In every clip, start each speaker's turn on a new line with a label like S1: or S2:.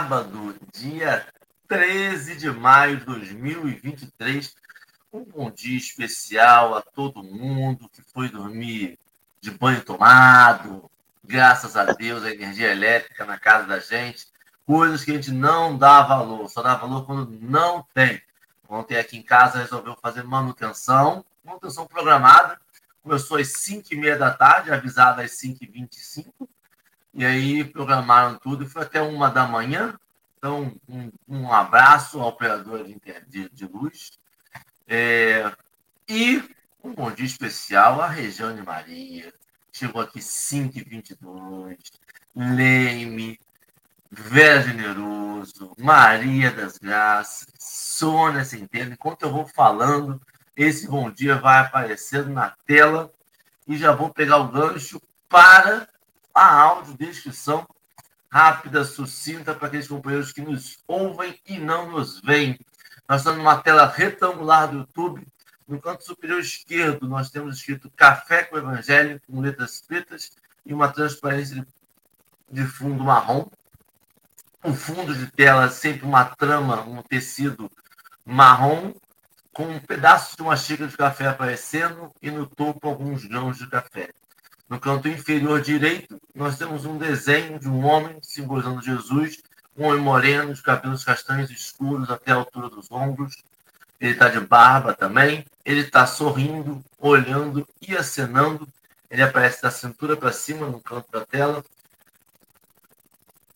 S1: sábado, dia 13 de maio de 2023. Um bom dia especial a todo mundo que foi dormir de banho tomado. Graças a Deus, a energia elétrica na casa da gente. Coisas que a gente não dá valor, só dá valor quando não tem. Ontem aqui em casa resolveu fazer manutenção, manutenção programada Começou às 5 e meia da tarde, avisado às 5 e 25 aí programaram tudo foi até uma da manhã. Então, um, um abraço ao operador de, de, de luz. É, e um bom dia especial à Regiane Maria. Chegou aqui 5 e 22 Leime, Vera Generoso, Maria das Graças, Sônia Centeno. Enquanto eu vou falando, esse bom dia vai aparecendo na tela e já vou pegar o gancho para a audiodescrição rápida, sucinta para aqueles companheiros que nos ouvem e não nos veem. Nós estamos numa tela retangular do YouTube. No canto superior esquerdo, nós temos escrito Café com Evangelho, com letras pretas e uma transparência de fundo marrom. O fundo de tela sempre uma trama, um tecido marrom com um pedaço de uma xícara de café aparecendo e no topo alguns grãos de café. No canto inferior direito, nós temos um desenho de um homem simbolizando Jesus, um homem moreno, de cabelos castanhos escuros até a altura dos ombros. Ele está de barba também. Ele está sorrindo, olhando e acenando. Ele aparece da cintura para cima no canto da tela.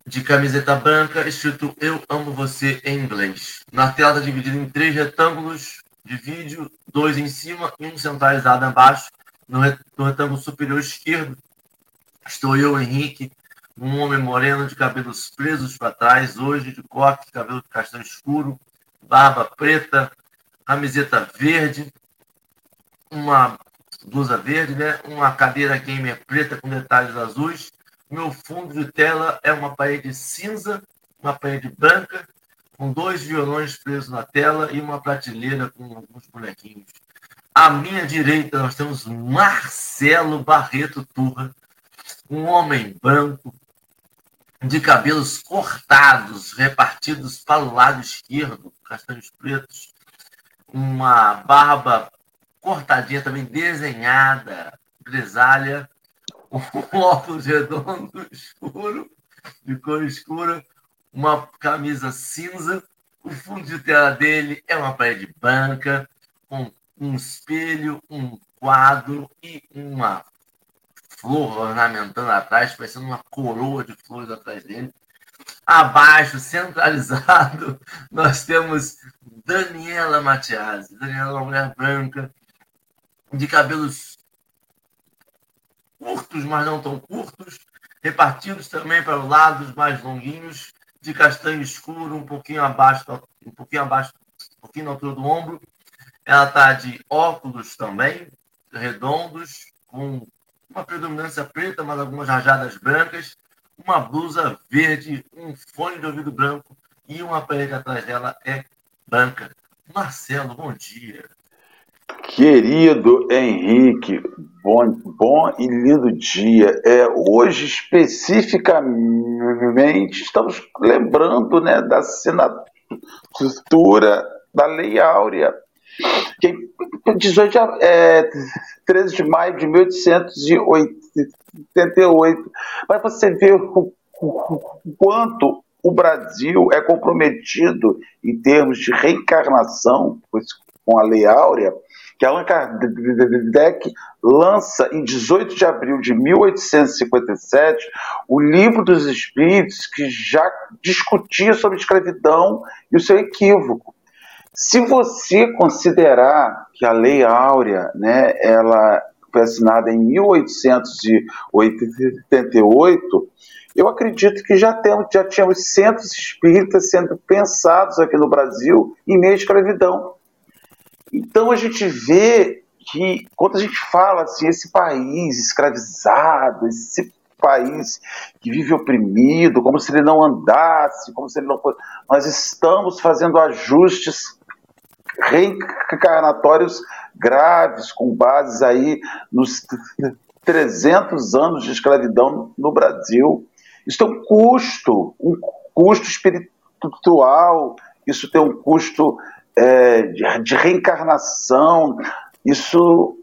S1: De camiseta branca, escrito Eu amo você em inglês. Na tela está dividida em três retângulos de vídeo, dois em cima e um centralizado embaixo. No, retângulo superior esquerdo, estou eu, Henrique, um homem moreno de cabelos presos para trás, hoje de coque, cabelo castanho escuro, barba preta, camiseta verde, uma blusa verde, né? uma cadeira gamer preta com detalhes azuis. Meu fundo de tela é uma parede cinza, uma parede branca com dois violões presos na tela e uma prateleira com alguns bonequinhos. À minha direita, nós temos Marcelo Barreto Turra, um homem branco, de cabelos cortados, repartidos para o lado esquerdo, castanhos pretos, uma barba cortadinha também desenhada, grisalha, um óculos redondo escuro, de cor escura, uma camisa cinza, o fundo de tela dele é uma parede branca, com um espelho, um quadro e uma flor ornamentando atrás, parecendo uma coroa de flores atrás dele. Abaixo, centralizado, nós temos Daniela Matiasi. Daniela é uma mulher branca, de cabelos curtos, mas não tão curtos, repartidos também para os lados mais longuinhos, de castanho escuro, um pouquinho abaixo, um pouquinho abaixo, um pouquinho na altura do ombro. Ela está de óculos também, redondos, com uma predominância preta, mas algumas rajadas brancas, uma blusa verde, um fone de ouvido branco e uma parede atrás dela é branca. Marcelo, bom dia.
S2: Querido Henrique, bom, bom e lindo dia. É, hoje, especificamente, estamos lembrando né, da assinatura da Lei Áurea, 18, é, 13 de maio de 1888. Para você ver o, o, quanto o Brasil é comprometido em termos de reencarnação com a Lei Áurea, que Allan Kardec lança em 18 de abril de 1857 o Livro dos Espíritos, que já discutia sobre escravidão e o seu equívoco. Se você considerar que a Lei Áurea, né, ela foi assinada em 1888, eu acredito que já, temos, já tínhamos centros espíritas sendo pensados aqui no Brasil em meio à escravidão. Então a gente vê que quando a gente fala assim, esse país escravizado, esse país que vive oprimido, como se ele não andasse, como se ele não fosse. Nós estamos fazendo ajustes reencarnatórios graves, com bases aí nos 300 anos de escravidão no Brasil. Isso tem um custo, um custo espiritual, isso tem um custo é, de, reencarnação, isso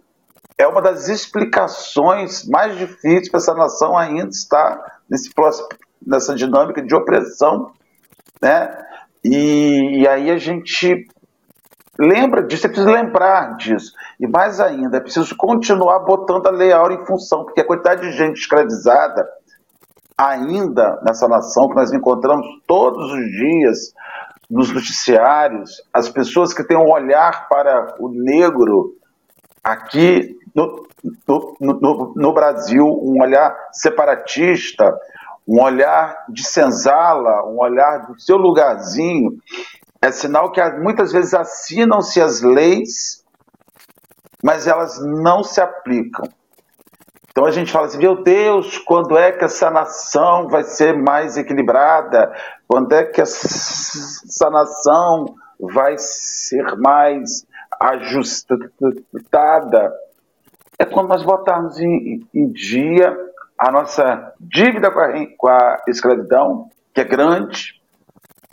S2: é uma das explicações mais difíceis para essa nação ainda estar nesse próximo, nessa dinâmica de opressão, né? E, e aí a gente lembra disso, é preciso lembrar disso. E mais ainda, é preciso continuar botando a Lei Áurea em função, porque a quantidade de gente escravizada ainda nessa nação que nós encontramos todos os dias nos noticiários, as pessoas que têm um olhar para o negro aqui no, no, no, no Brasil, um olhar separatista, um olhar de senzala, um olhar do seu lugarzinho, é sinal que muitas vezes assinam-se as leis, mas elas não se aplicam. Então a gente fala assim, meu Deus, quando é que essa nação vai ser mais equilibrada? Quando é que essa nação vai ser mais ajustada? É quando nós botarmos em, em dia a nossa dívida com a, com a escravidão, que é grande,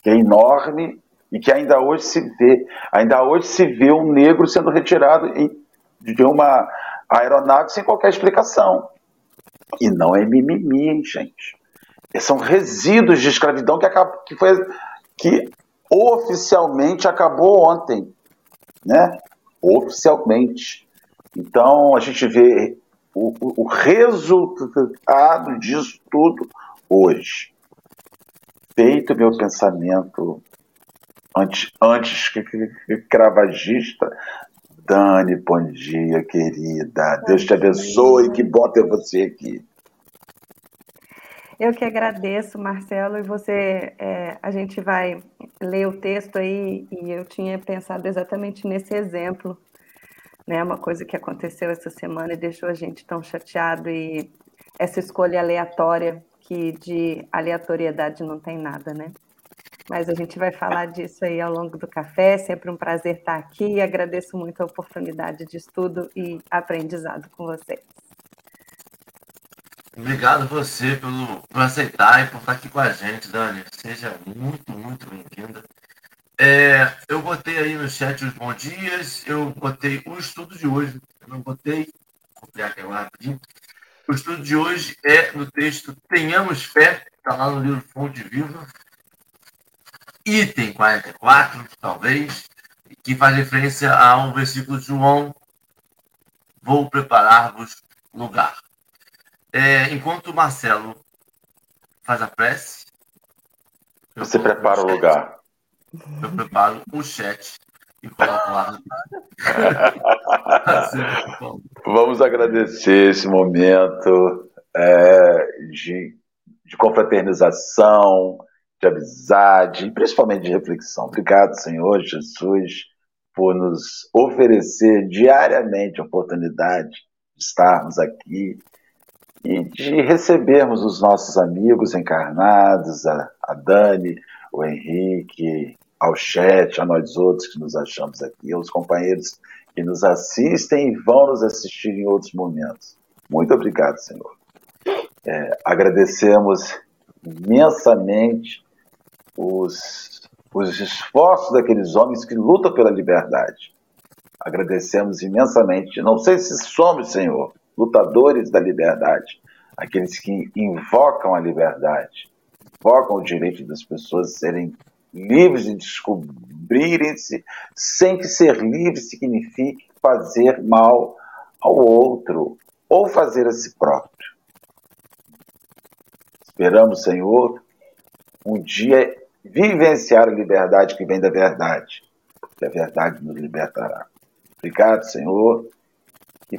S2: que é enorme, e que ainda hoje se vê, ainda hoje se vê um negro sendo retirado de uma aeronave sem qualquer explicação. E não é mimimi, hein, gente. São resíduos de escravidão que, acabou, que, foi, que oficialmente acabou ontem, né? Oficialmente. Então a gente vê o, o, resultado disso tudo hoje. Feito meu pensamento antes, antes que, que, que cravagista, Dani, bom dia, querida. Deus te abençoe, que bom ter você aqui.
S3: Eu que agradeço, Marcelo, e você, é, a gente vai ler o texto aí, e eu tinha pensado exatamente nesse exemplo, né, uma coisa que aconteceu essa semana e deixou a gente tão chateado, e essa escolha aleatória, que de aleatoriedade não tem nada, né? Mas a gente vai falar disso aí ao longo do café. Sempre um prazer estar aqui e agradeço muito a oportunidade de estudo e aprendizado com vocês.
S1: Obrigado você pelo, por aceitar e por estar aqui com a gente, Dani. Seja muito, muito bem-vinda. É, eu botei aí no chat os bons dias, eu botei o estudo de hoje, eu não botei, vou copiar aqui agora rapidinho. O estudo de hoje é no texto Tenhamos Fé, está lá no livro Fonte Viva, item 44, talvez, que faz referência a um versículo de João: Vou preparar-vos lugar. É, enquanto o Marcelo faz a prece,
S2: você prepara o lugar.
S1: Eu preparo o chat e coloco lá.
S2: Vamos agradecer esse momento é, de, de confraternização, de amizade, principalmente de reflexão. Obrigado, Senhor Jesus, por nos oferecer diariamente a oportunidade de estarmos aqui e de recebermos os nossos amigos encarnados, a, a Dani, o Henrique, ao chat, a nós outros que nos achamos aqui, aos companheiros que nos assistem e vão nos assistir em outros momentos. Muito obrigado, Senhor. É, agradecemos imensamente os, os esforços daqueles homens que lutam pela liberdade. Agradecemos imensamente. Não sei se somos, Senhor, lutadores da liberdade, aqueles que invocam a liberdade, invocam o direito das pessoas serem livres de descobrirem-se, sem que ser livre signifique fazer mal ao outro ou fazer a si próprio. Esperamos, Senhor, um dia vivenciar a liberdade que vem da verdade, porque a verdade nos libertará. Obrigado, Senhor, e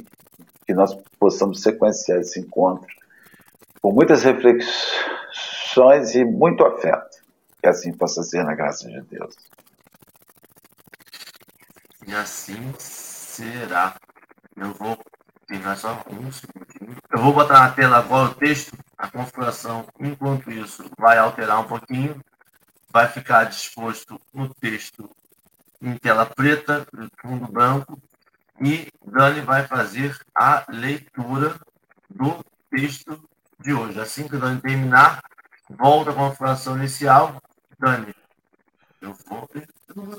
S2: que nós possamos sequenciar esse encontro com muitas reflexões e muito afeto. Que assim possa ser na graça de Deus.
S1: E assim será. Eu vou pegar só um segundinho. Eu vou botar na tela agora o texto, a configuração, enquanto isso, vai alterar um pouquinho vai ficar disposto no texto em tela preta, fundo branco, e Dani vai fazer a leitura texto de hoje. Assim que Dani terminar, volta com a fração inicial. Dani, eu vou ver, eu não.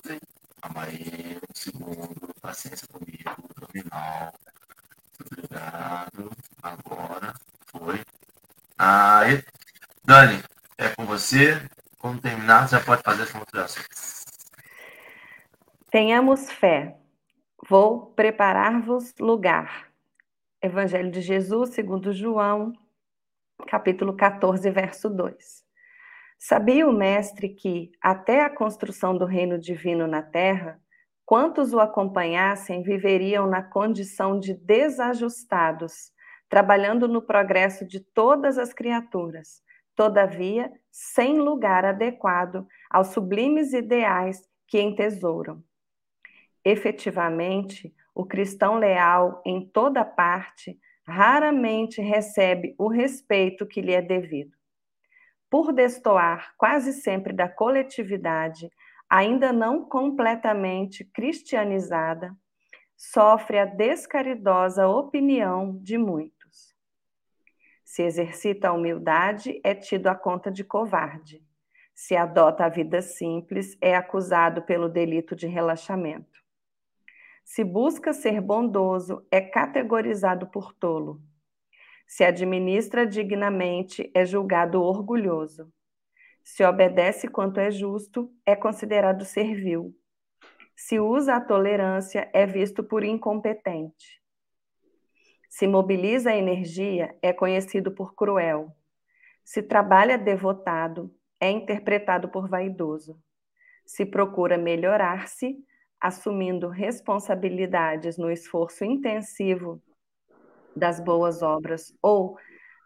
S1: Calma aí, um segundo, paciência comigo, terminal. Obrigado. Agora foi. Aí, Dani, é com você. Quando terminar, já pode fazer as considerações.
S3: Tenhamos fé. Vou preparar-vos lugar. Evangelho de Jesus, segundo João, capítulo 14, verso 2. Sabia o mestre que, até a construção do reino divino na terra, quantos o acompanhassem viveriam na condição de desajustados, trabalhando no progresso de todas as criaturas, todavia sem lugar adequado aos sublimes ideais que entesouram. Efetivamente, o cristão leal em toda parte raramente recebe o respeito que lhe é devido. Por destoar quase sempre da coletividade, ainda não completamente cristianizada, sofre a descaridosa opinião de muitos. Se exercita a humildade, é tido a conta de covarde. Se adota a vida simples, é acusado pelo delito de relaxamento. Se busca ser bondoso, é categorizado por tolo. Se administra dignamente, é julgado orgulhoso. Se obedece quanto é justo, é considerado servil. Se usa a tolerância, é visto por incompetente. Se mobiliza a energia, é conhecido por cruel. Se trabalha devotado, é interpretado por vaidoso. Se procura melhorar-se, assumindo responsabilidades no esforço intensivo das boas obras ou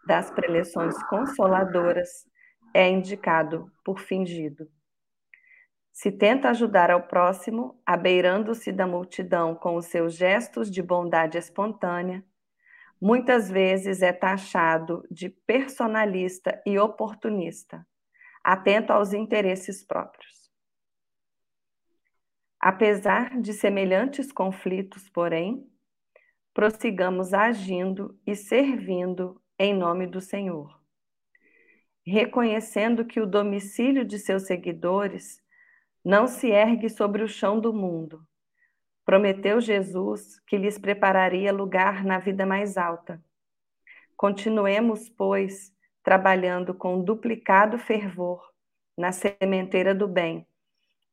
S3: das preleções consoladoras, é indicado por fingido. Se tenta ajudar ao próximo, abeirando-se da multidão com os seus gestos de bondade espontânea, muitas vezes é taxado de personalista e oportunista, atento aos interesses próprios. Apesar de semelhantes conflitos, porém, prossigamos agindo e servindo em nome do Senhor, reconhecendo que o domicílio de seus seguidores não se ergue sobre o chão do mundo, Prometeu Jesus que lhes prepararia lugar na vida mais alta. Continuemos, pois, trabalhando com duplicado fervor na sementeira do bem,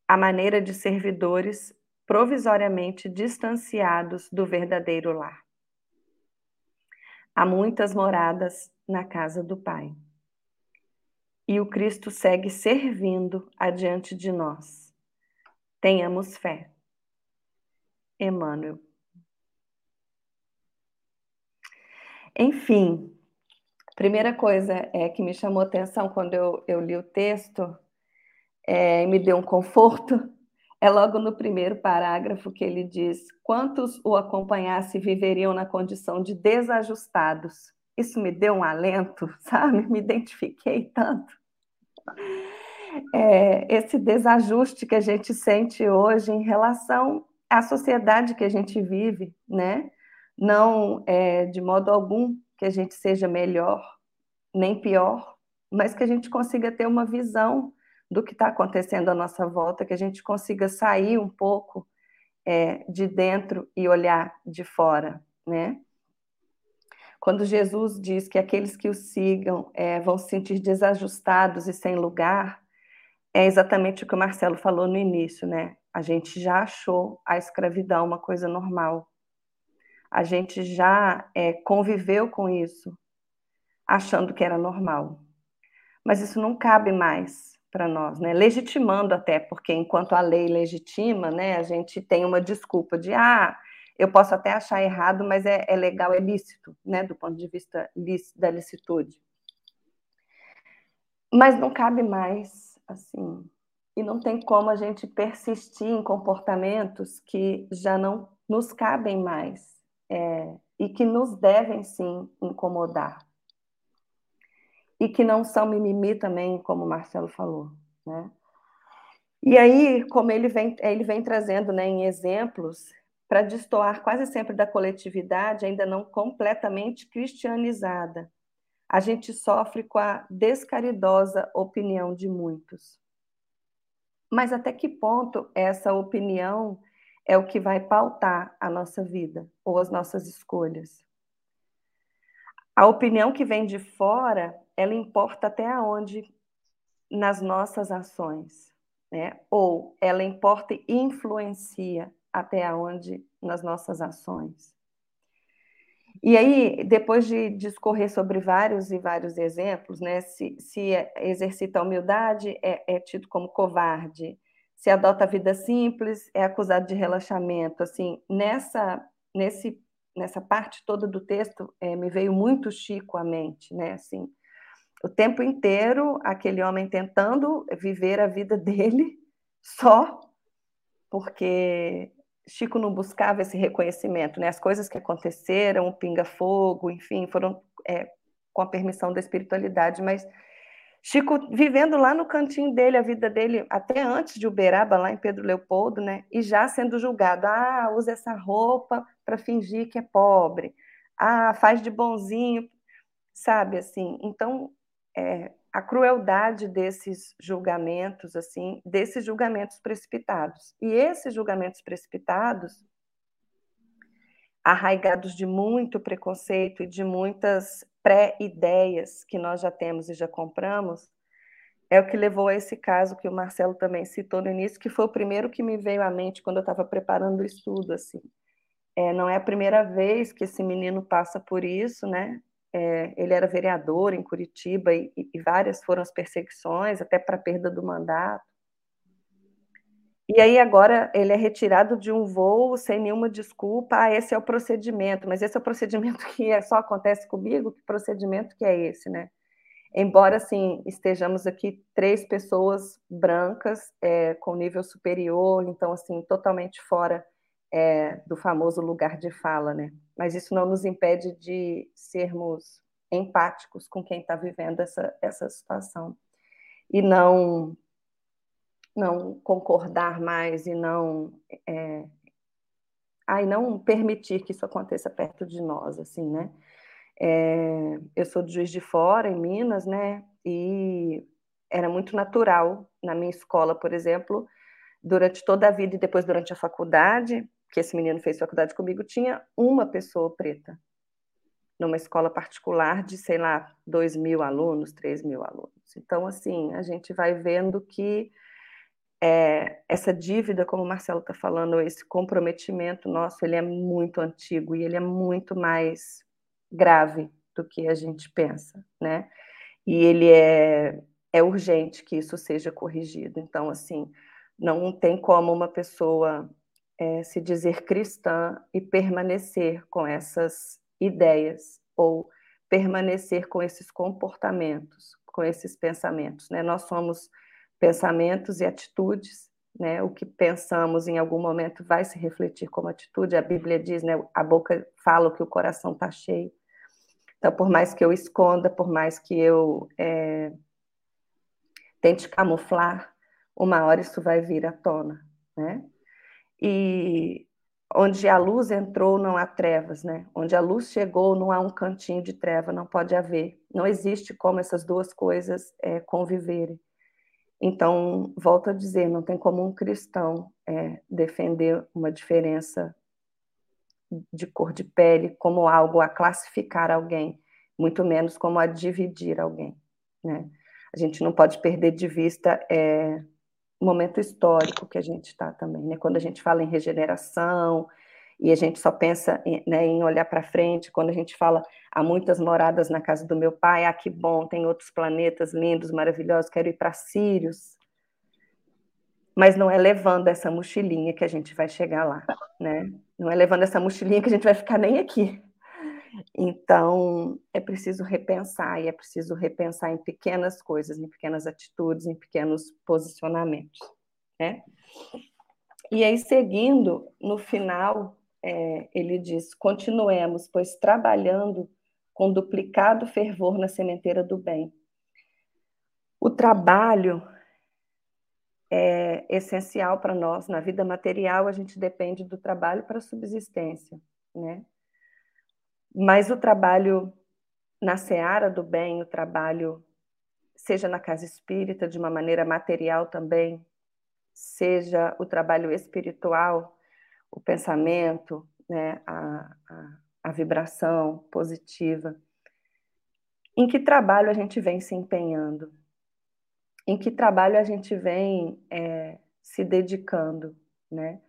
S3: à maneira de servidores provisoriamente distanciados do verdadeiro lar. Há muitas moradas na casa do Pai. E o Cristo segue servindo adiante de nós. Tenhamos fé. Emmanuel. Enfim, primeira coisa é que me chamou atenção quando eu, eu li o texto é, e me deu um conforto é logo no primeiro parágrafo que ele diz: quantos o acompanhasse viveriam na condição de desajustados. Isso me deu um alento, sabe? Me identifiquei tanto. É, esse desajuste que a gente sente hoje em relação a sociedade que a gente vive, né? Não é, de modo algum que a gente seja melhor nem pior, mas que a gente consiga ter uma visão do que está acontecendo à nossa volta, que a gente consiga sair um pouco é, de dentro e olhar de fora, né? Quando Jesus diz que aqueles que o sigam é, vão se sentir desajustados e sem lugar, é exatamente o que o Marcelo falou no início, né? A gente já achou a escravidão uma coisa normal. A gente já é, conviveu com isso, achando que era normal. Mas isso não cabe mais para nós, né? Legitimando até, porque enquanto a lei legitima, né, a gente tem uma desculpa de ah, eu posso até achar errado, mas é, é legal, é lícito, né, do ponto de vista da licitude. Mas não cabe mais, assim, e não tem como a gente persistir em comportamentos que já não nos cabem mais é, e que nos devem sim incomodar. E que não são mimimi também, como o Marcelo falou. Né? E aí, como ele vem, ele vem trazendo né, em exemplos, para destoar quase sempre da coletividade, ainda não completamente cristianizada, a gente sofre com a descaridosa opinião de muitos. Mas até que ponto essa opinião é o que vai pautar a nossa vida ou as nossas escolhas? A opinião que vem de fora, ela importa até onde nas nossas ações, né? Ou ela importa e influencia até onde nas nossas ações. E aí, depois de discorrer sobre vários e vários exemplos, né, se, se exercita a humildade, é, é tido como covarde, se adota a vida simples, é acusado de relaxamento. Assim, nessa, nesse, nessa parte toda do texto, é, me veio muito Chico à mente, né? Assim, o tempo inteiro, aquele homem tentando viver a vida dele só porque Chico não buscava esse reconhecimento, né? As coisas que aconteceram, o pinga-fogo, enfim, foram é, com a permissão da espiritualidade, mas Chico vivendo lá no cantinho dele, a vida dele, até antes de Uberaba, lá em Pedro Leopoldo, né? E já sendo julgado. Ah, usa essa roupa para fingir que é pobre. Ah, faz de bonzinho, sabe? Assim, então, é, a crueldade desses julgamentos, assim, desses julgamentos precipitados. E esses julgamentos precipitados, arraigados de muito preconceito e de muitas pré-ideias que nós já temos e já compramos, é o que levou a esse caso que o Marcelo também citou no início, que foi o primeiro que me veio à mente quando eu estava preparando o estudo, assim. É, não é a primeira vez que esse menino passa por isso, né? É, ele era vereador em Curitiba e, e várias foram as perseguições, até para perda do mandato. E aí agora ele é retirado de um voo sem nenhuma desculpa. Ah, esse é o procedimento, mas esse é o procedimento que é, só acontece comigo? Que procedimento que é esse, né? Embora, assim, estejamos aqui três pessoas brancas é, com nível superior, então, assim, totalmente fora é, do famoso lugar de fala, né? Mas isso não nos impede de sermos empáticos com quem está vivendo essa, essa situação e não não concordar mais e não é, ai, não permitir que isso aconteça perto de nós, assim, né? É, eu sou de Juiz de Fora, em Minas, né? E era muito natural na minha escola, por exemplo, durante toda a vida e depois durante a faculdade, que esse menino fez faculdade comigo, tinha uma pessoa preta numa escola particular de, sei lá, dois mil alunos, três mil alunos. Então, assim, a gente vai vendo que é, essa dívida, como o Marcelo está falando, esse comprometimento nosso, ele é muito antigo e ele é muito mais grave do que a gente pensa, né? E ele é, é urgente que isso seja corrigido. Então, assim, não tem como uma pessoa é, se dizer cristã e permanecer com essas ideias ou permanecer com esses comportamentos, com esses pensamentos. Né? Nós somos pensamentos e atitudes. Né? O que pensamos em algum momento vai se refletir como atitude. A Bíblia diz, né? a boca fala o que o coração está cheio. Então, por mais que eu esconda, por mais que eu é, tente camuflar, uma hora isso vai vir à tona, né? E onde a luz entrou não há trevas, né? Onde a luz chegou não há um cantinho de treva, não pode haver. Não existe como essas duas coisas é, conviverem. Então, volto a dizer, não tem como um cristão é, defender uma diferença de cor de pele como algo a classificar alguém, muito menos como a dividir alguém, né? A gente não pode perder de vista é, momento histórico que a gente está também, né? Quando a gente fala em regeneração e a gente só pensa em, né, em olhar para frente, quando a gente fala há muitas moradas na casa do meu pai, ah, que bom, tem outros planetas lindos, maravilhosos, quero ir para Sirius. Mas não é levando essa mochilinha que a gente vai chegar lá, né? Não é levando essa mochilinha que a gente vai ficar nem aqui. Então, é preciso repensar, e é preciso repensar em pequenas coisas, em pequenas atitudes, em pequenos posicionamentos. Né? E aí, seguindo, no final, é, ele diz: continuemos, pois trabalhando com duplicado fervor na sementeira do bem. O trabalho é essencial para nós. Na vida material, a gente depende do trabalho para a subsistência, né? Mas o trabalho na seara do bem, o trabalho, seja na casa espírita, de uma maneira material também, seja o trabalho espiritual, o pensamento, né, a, a, a vibração positiva. Em que trabalho a gente vem se empenhando? Em que trabalho a gente vem é, se dedicando, né?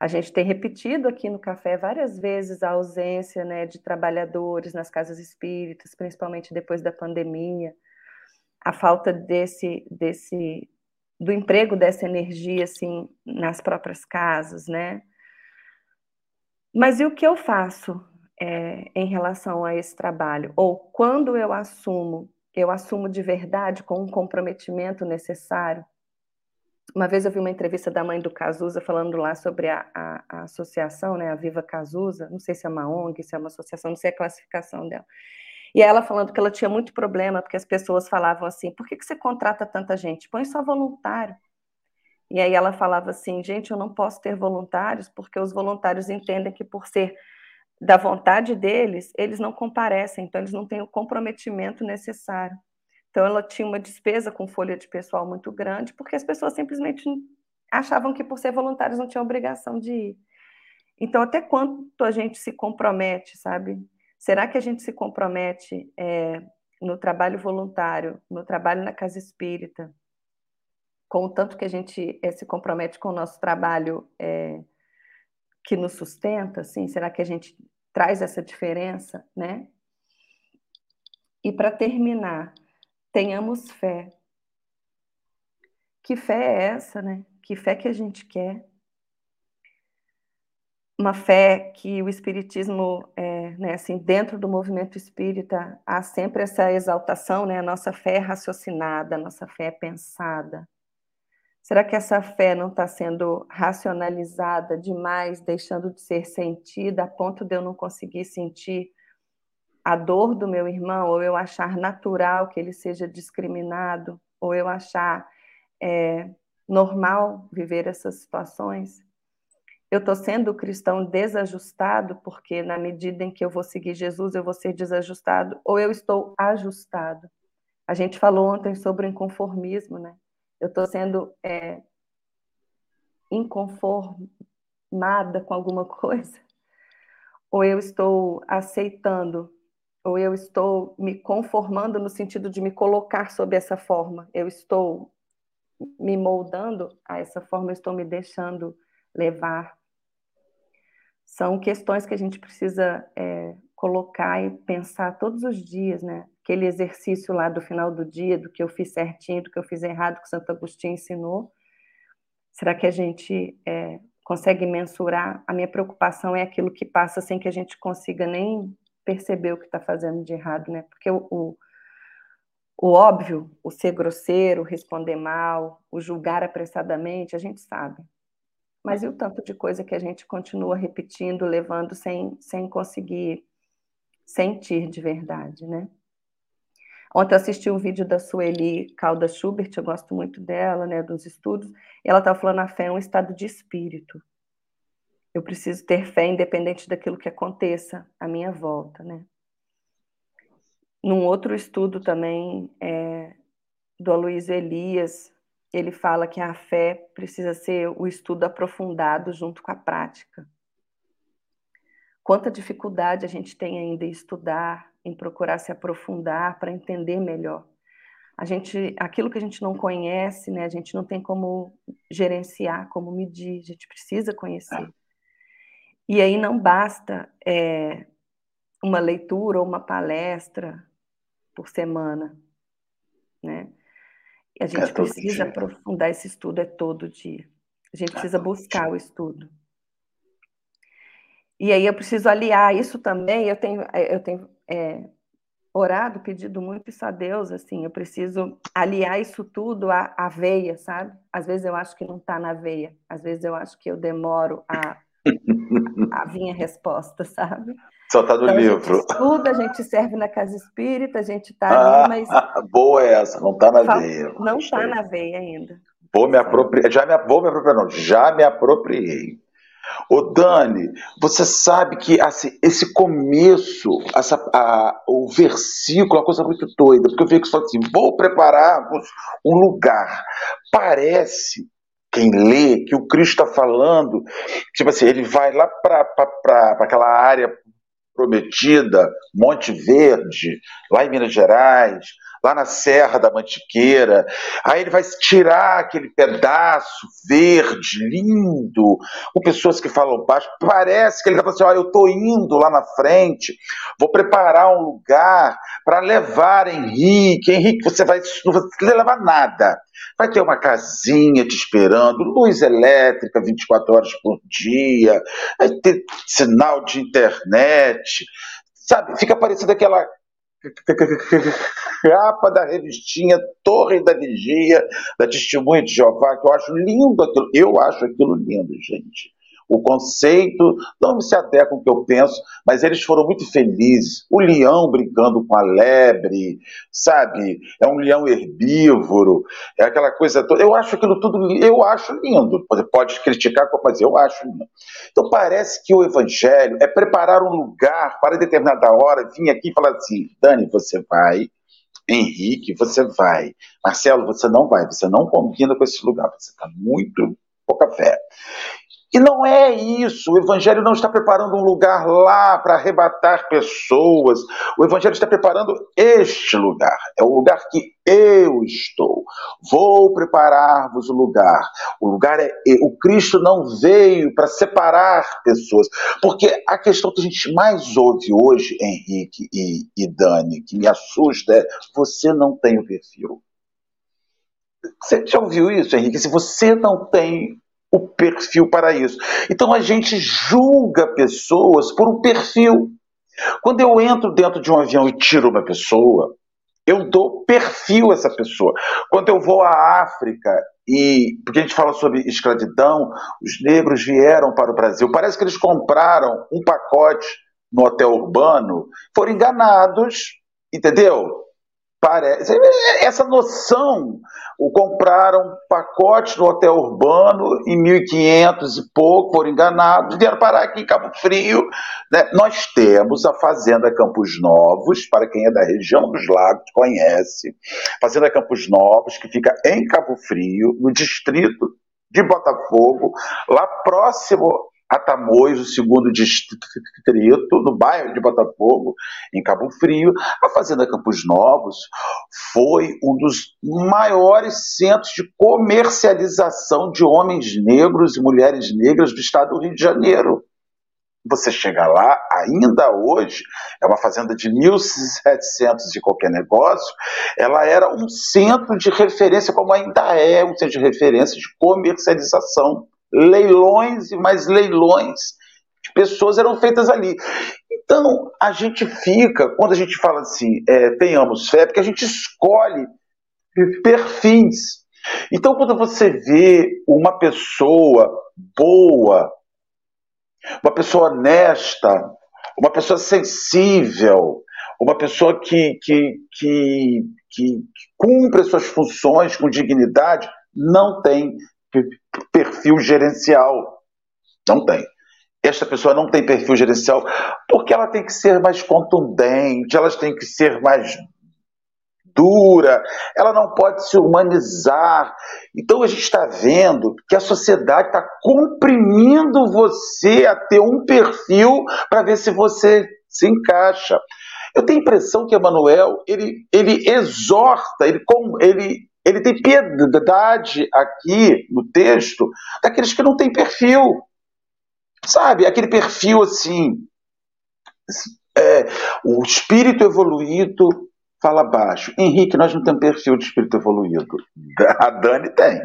S3: A gente tem repetido aqui no café várias vezes a ausência né, de trabalhadores nas casas espíritas, principalmente depois da pandemia, a falta desse, desse do emprego dessa energia assim nas próprias casas, né? Mas e o que eu faço é, em relação a esse trabalho? Ou quando eu assumo, eu assumo de verdade com um comprometimento necessário? Uma vez eu vi uma entrevista da mãe do Cazuza falando lá sobre a, a, a, associação, né, a Viva Cazuza, não sei se é uma ONG, se é uma associação, não sei a classificação dela. E ela falando que ela tinha muito problema, porque as pessoas falavam assim, por que, que você contrata tanta gente? Põe só voluntário. E aí ela falava assim, gente, eu não posso ter voluntários, porque os voluntários entendem que por ser da vontade deles, eles não comparecem, então eles não têm o comprometimento necessário. Então, ela tinha uma despesa com folha de pessoal muito grande, porque as pessoas simplesmente achavam que, por ser voluntários, não tinham obrigação de ir. Então, até quanto a gente se compromete, sabe? Será que a gente se compromete é, no trabalho voluntário, no trabalho na casa espírita, com o tanto que a gente é, se compromete com o nosso trabalho é, que nos sustenta? Assim? Será que a gente traz essa diferença, né? E para terminar, tenhamos fé. Que fé é essa, né? Que fé que a gente quer? Uma fé que o Espiritismo, é, né, assim, dentro do movimento espírita, há sempre essa exaltação, né? A nossa fé é raciocinada, a nossa fé é pensada. Será que essa fé não está sendo racionalizada demais, deixando de ser sentida a ponto de eu não conseguir sentir a dor do meu irmão, ou eu achar natural que ele seja discriminado, ou eu achar é, normal viver essas situações. Eu estou sendo cristão desajustado, porque na medida em que eu vou seguir Jesus, eu vou ser desajustado, ou eu estou ajustado. A gente falou ontem sobre o inconformismo, né? Eu estou sendo é, inconformada com alguma coisa, ou eu estou aceitando ou eu estou me conformando no sentido de me colocar sob essa forma, eu estou me moldando a essa forma, eu estou me deixando levar. São questões que a gente precisa é, colocar e pensar todos os dias, né? Aquele exercício lá do final do dia, do que eu fiz certinho, do que eu fiz errado, que Santo Agostinho ensinou. Será que a gente é, consegue mensurar? A minha preocupação é aquilo que passa sem que a gente consiga nem perceber o que está fazendo de errado, né? Porque o, o, o, óbvio, o ser grosseiro, responder mal, o julgar apressadamente, a gente sabe. Mas e o tanto de coisa que a gente continua repetindo, levando sem, sem conseguir sentir de verdade, né? Ontem eu assisti um vídeo da Sueli Calda Schubert, eu gosto muito dela, né, dos estudos, e ela estava falando a fé é um estado de espírito. Eu preciso ter fé independente daquilo que aconteça à minha volta, né? Num outro estudo também é, do Aloysio Elias, ele fala que a fé precisa ser o estudo aprofundado junto com a prática. Quanta dificuldade a gente tem ainda em estudar, em procurar se aprofundar para entender melhor. A gente, aquilo que a gente não conhece, né, a gente não tem como gerenciar, como medir, a gente precisa conhecer. E aí não basta é, uma leitura ou uma palestra por semana, né? A gente é precisa dia. aprofundar esse estudo é todo dia. A gente é precisa buscar dia. o estudo. E aí eu preciso aliar isso também. Eu tenho, eu tenho é, orado, pedido muito isso a Deus. Assim, eu preciso aliar isso tudo à, à veia, sabe? Às vezes eu acho que não está na veia. Às vezes eu acho que eu demoro a a vinha resposta, sabe?
S2: Só está no então, livro.
S3: A gente estuda, a gente serve na casa espírita, a gente está ah, ali, mas.
S2: Boa essa, não está na veia.
S3: Não está na veia ainda.
S2: Vou me apropriar, já me, vou me apropriar, não, já me apropriei. Ô Dani, você sabe que assim, esse começo, essa, a, o versículo, é uma coisa muito doida, porque eu vi que fala assim: vou preparar um lugar. Parece, quem lê, que o Cristo está falando, tipo assim, ele vai lá para aquela área prometida, Monte Verde, lá em Minas Gerais, lá na Serra da Mantiqueira. Aí ele vai tirar aquele pedaço verde, lindo, com pessoas que falam baixo. Parece que ele está falando assim: olha, eu estou indo lá na frente, vou preparar um lugar para levar Henrique. Henrique, você vai, não vai levar nada. Vai ter uma casinha te esperando, luz elétrica 24 horas por dia, vai ter sinal de internet, sabe? Fica parecendo aquela capa da revistinha Torre da Vigia, da Testemunha de Jeová, que eu acho lindo aquilo. Eu acho aquilo lindo, gente o conceito não se adequa com o que eu penso, mas eles foram muito felizes. O leão brincando com a lebre, sabe? É um leão herbívoro, é aquela coisa toda. Eu acho aquilo tudo, eu acho lindo. Você pode criticar, mas eu acho lindo. Então parece que o evangelho é preparar um lugar para determinada hora, vir aqui e falar assim: Dani, você vai. Henrique, você vai. Marcelo, você não vai, você não combina com esse lugar, você está muito pouca fé. E não é isso. O Evangelho não está preparando um lugar lá para arrebatar pessoas. O Evangelho está preparando este lugar. É o lugar que eu estou. Vou preparar-vos o lugar. O lugar é. O Cristo não veio para separar pessoas. Porque a questão que a gente mais ouve hoje, Henrique e, e Dani, que me assusta, é: você não tem o perfil. Você já ouviu isso, Henrique? Se você não tem o perfil para isso. Então a gente julga pessoas por um perfil. Quando eu entro dentro de um avião e tiro uma pessoa, eu dou perfil a essa pessoa. Quando eu vou à África e porque a gente fala sobre escravidão, os negros vieram para o Brasil. Parece que eles compraram um pacote no hotel urbano, foram enganados, entendeu? Parece, essa noção, o compraram pacote no hotel urbano em 1500 e pouco, foram enganados, vieram parar aqui em Cabo Frio. Né? Nós temos a Fazenda Campos Novos, para quem é da região dos lagos conhece, Fazenda Campos Novos, que fica em Cabo Frio, no distrito de Botafogo, lá próximo a Tamoios, o segundo distrito, no bairro de Botafogo, em Cabo Frio. A Fazenda Campos Novos foi um dos maiores centros de comercialização de homens negros e mulheres negras do estado do Rio de Janeiro. Você chega lá, ainda hoje, é uma fazenda de 1.700 de qualquer negócio, ela era um centro de referência, como ainda é um centro de referência de comercialização leilões e mais leilões de pessoas eram feitas ali. Então, a gente fica, quando a gente fala assim, é, tenhamos fé, porque a gente escolhe perfis. Então, quando você vê uma pessoa boa, uma pessoa honesta, uma pessoa sensível, uma pessoa que, que, que, que cumpre as suas funções com dignidade, não tem perfil gerencial. Não tem. Esta pessoa não tem perfil gerencial porque ela tem que ser mais contundente, ela tem que ser mais dura, ela não pode se humanizar. Então a gente está vendo que a sociedade está comprimindo você a ter um perfil para ver se você se encaixa. Eu tenho a impressão que Emmanuel ele, ele exorta, ele, ele ele tem piedade aqui no texto daqueles que não têm perfil. Sabe? Aquele perfil assim. É, o espírito evoluído fala baixo. Henrique, nós não temos perfil de espírito evoluído. A Dani tem.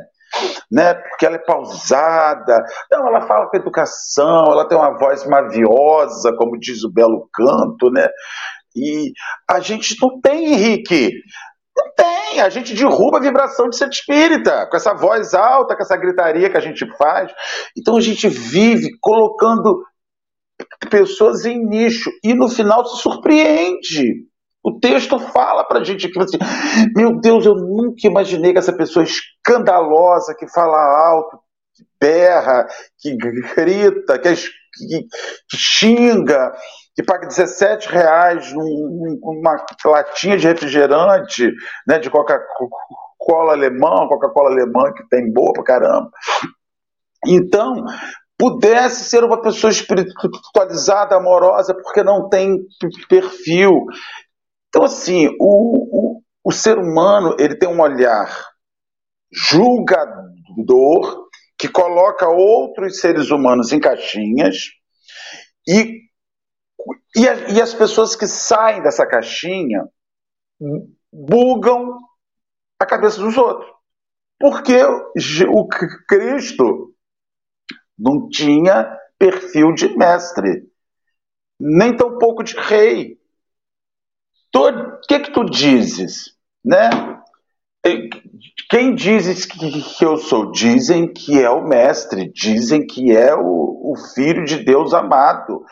S2: Né? Porque ela é pausada. Não, ela fala com educação, ela tem uma voz maviosa, como diz o belo canto, né? E a gente não tem, Henrique. Não tem, a gente derruba a vibração de ser espírita, com essa voz alta, com essa gritaria que a gente faz. Então a gente vive colocando pessoas em nicho e no final se surpreende. O texto fala pra gente aqui assim: meu Deus, eu nunca imaginei que essa pessoa escandalosa, que fala alto, berra, que grita, que, que, que xinga, que paga 17 reais numa latinha de refrigerante, né, de Coca-Cola alemã, Coca-Cola alemã que tem boa pra caramba. Então, pudesse ser uma pessoa espiritualizada, amorosa, porque não tem perfil. Então, assim, o, o, o ser humano ele tem um olhar julgador que coloca outros seres humanos em caixinhas e, e, e as pessoas que saem dessa caixinha bugam a cabeça dos outros. Porque o Cristo não tinha perfil de mestre, nem tampouco de rei. O que que tu dizes, né? Quem dizes que, eu sou? Dizem que é o mestre, dizem que é o, o filho de Deus amado.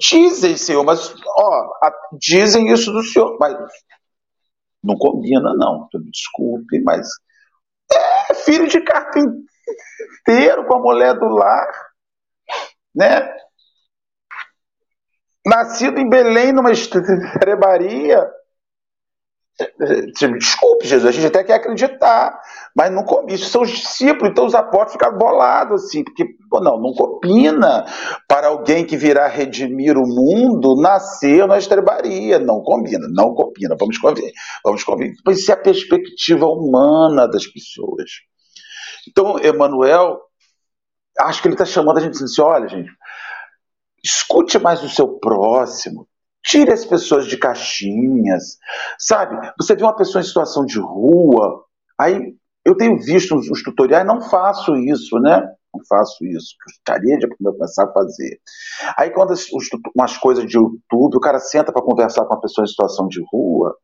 S2: Dizem, Senhor, mas ó, dizem isso do Senhor, mas não combina, não. Desculpe, mas é filho de carpinteiro com a mulher do lar, né? Nascido em Belém, numa estrebaria, Desculpe, Jesus, a gente até quer acreditar, mas não isso são os discípulos, então os apóstolos ficaram bolados assim, porque, não, não combina para alguém que virá redimir o mundo nascer na estrebaria, não combina, não combina, vamos convir, vamos convir, mas isso é a perspectiva humana das pessoas. Então, Emanuel, acho que ele está chamando a gente assim, olha, gente, escute mais o seu próximo, Tire as pessoas de caixinhas, sabe? Você vê uma pessoa em situação de rua, aí eu tenho visto os, os tutoriais, não faço isso, né? Não faço isso, gostaria de começar a fazer. Aí quando as, os, umas coisas de YouTube, o cara senta para conversar com uma pessoa em situação de rua,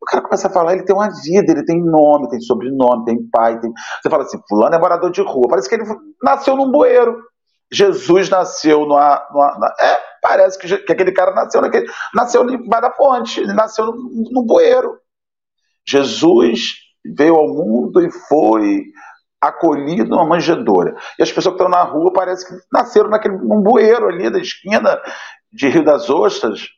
S2: o cara começa a falar, ele tem uma vida, ele tem nome, tem sobrenome, tem pai, tem... Você fala assim, fulano é morador de rua, parece que ele nasceu num bueiro. Jesus nasceu numa, numa, numa é, parece que, que, aquele cara nasceu naquele, nasceu embaixo da fonte, nasceu no, no bueiro. Jesus veio ao mundo e foi acolhido numa manjedoura. E as pessoas que estão na rua parece que nasceram naquele, num bueiro ali da esquina de Rio das Ostras.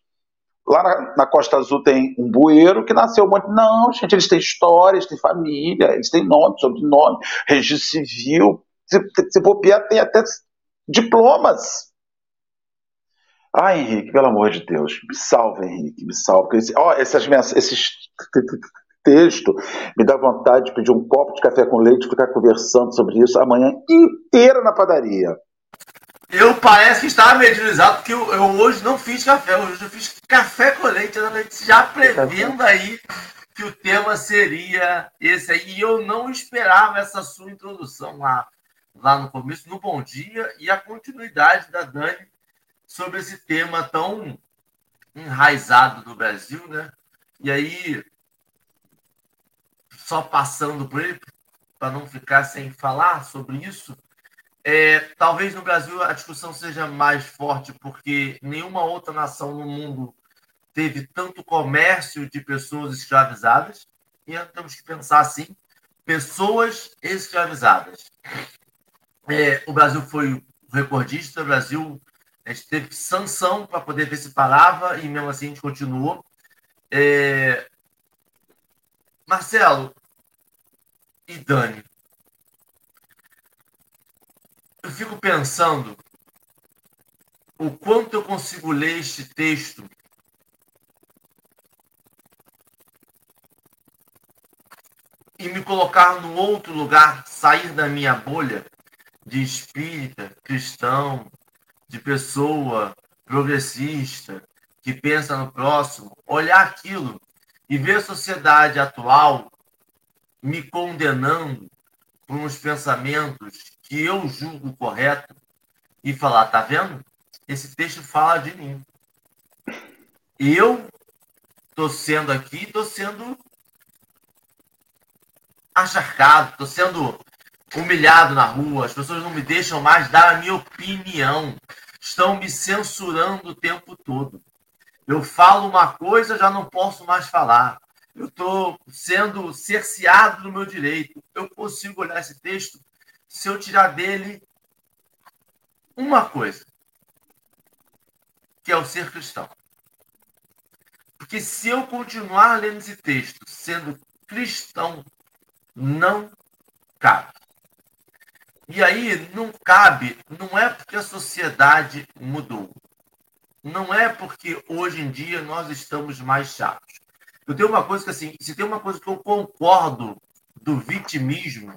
S2: Lá na, na, Costa Azul tem um bueiro que nasceu um monte. Não, gente, eles têm história, eles têm família, eles têm nome, sobrenome, registro civil. Se, se bobear, tem até diplomas. Ah, Henrique, pelo amor de Deus, me salva, Henrique, me salva. Esse, ó, essas, esses texto me dá vontade de pedir um copo de café com leite e ficar conversando sobre isso a manhã inteira na padaria.
S1: Eu parece que estava medializado, porque eu, eu, hoje não fiz café, hoje eu fiz café com leite, já prevendo aí que o tema seria esse aí. E eu não esperava essa sua introdução lá lá no começo, no Bom Dia, e a continuidade da Dani sobre esse tema tão enraizado do Brasil, né? E aí, só passando por ele, para não ficar sem falar sobre isso, é, talvez no Brasil a discussão seja mais forte, porque nenhuma outra nação no mundo teve tanto comércio de pessoas escravizadas, e temos que pensar assim: pessoas escravizadas. É, o Brasil foi recordista, o Brasil a gente teve sanção para poder ver se parava e mesmo assim a gente continuou. É... Marcelo e Dani, eu fico pensando o quanto eu consigo ler este texto e me colocar no outro lugar, sair da minha bolha de espírita, cristão, de pessoa progressista, que pensa no próximo, olhar aquilo e ver a sociedade atual me condenando por uns pensamentos que eu julgo correto e falar, tá vendo? Esse texto fala de mim. Eu tô sendo aqui, tô sendo acharcado, tô sendo humilhado na rua, as pessoas não me deixam mais dar a minha opinião, estão me censurando o tempo todo. Eu falo uma coisa, já não posso mais falar. Eu estou sendo cerceado do meu direito. Eu consigo olhar esse texto se eu tirar dele uma coisa, que é o ser cristão. Porque se eu continuar lendo esse texto sendo cristão, não cabe. E aí não cabe, não é porque a sociedade mudou. Não é porque hoje em dia nós estamos mais chatos. Eu tenho uma coisa que assim, se tem uma coisa que eu concordo do vitimismo,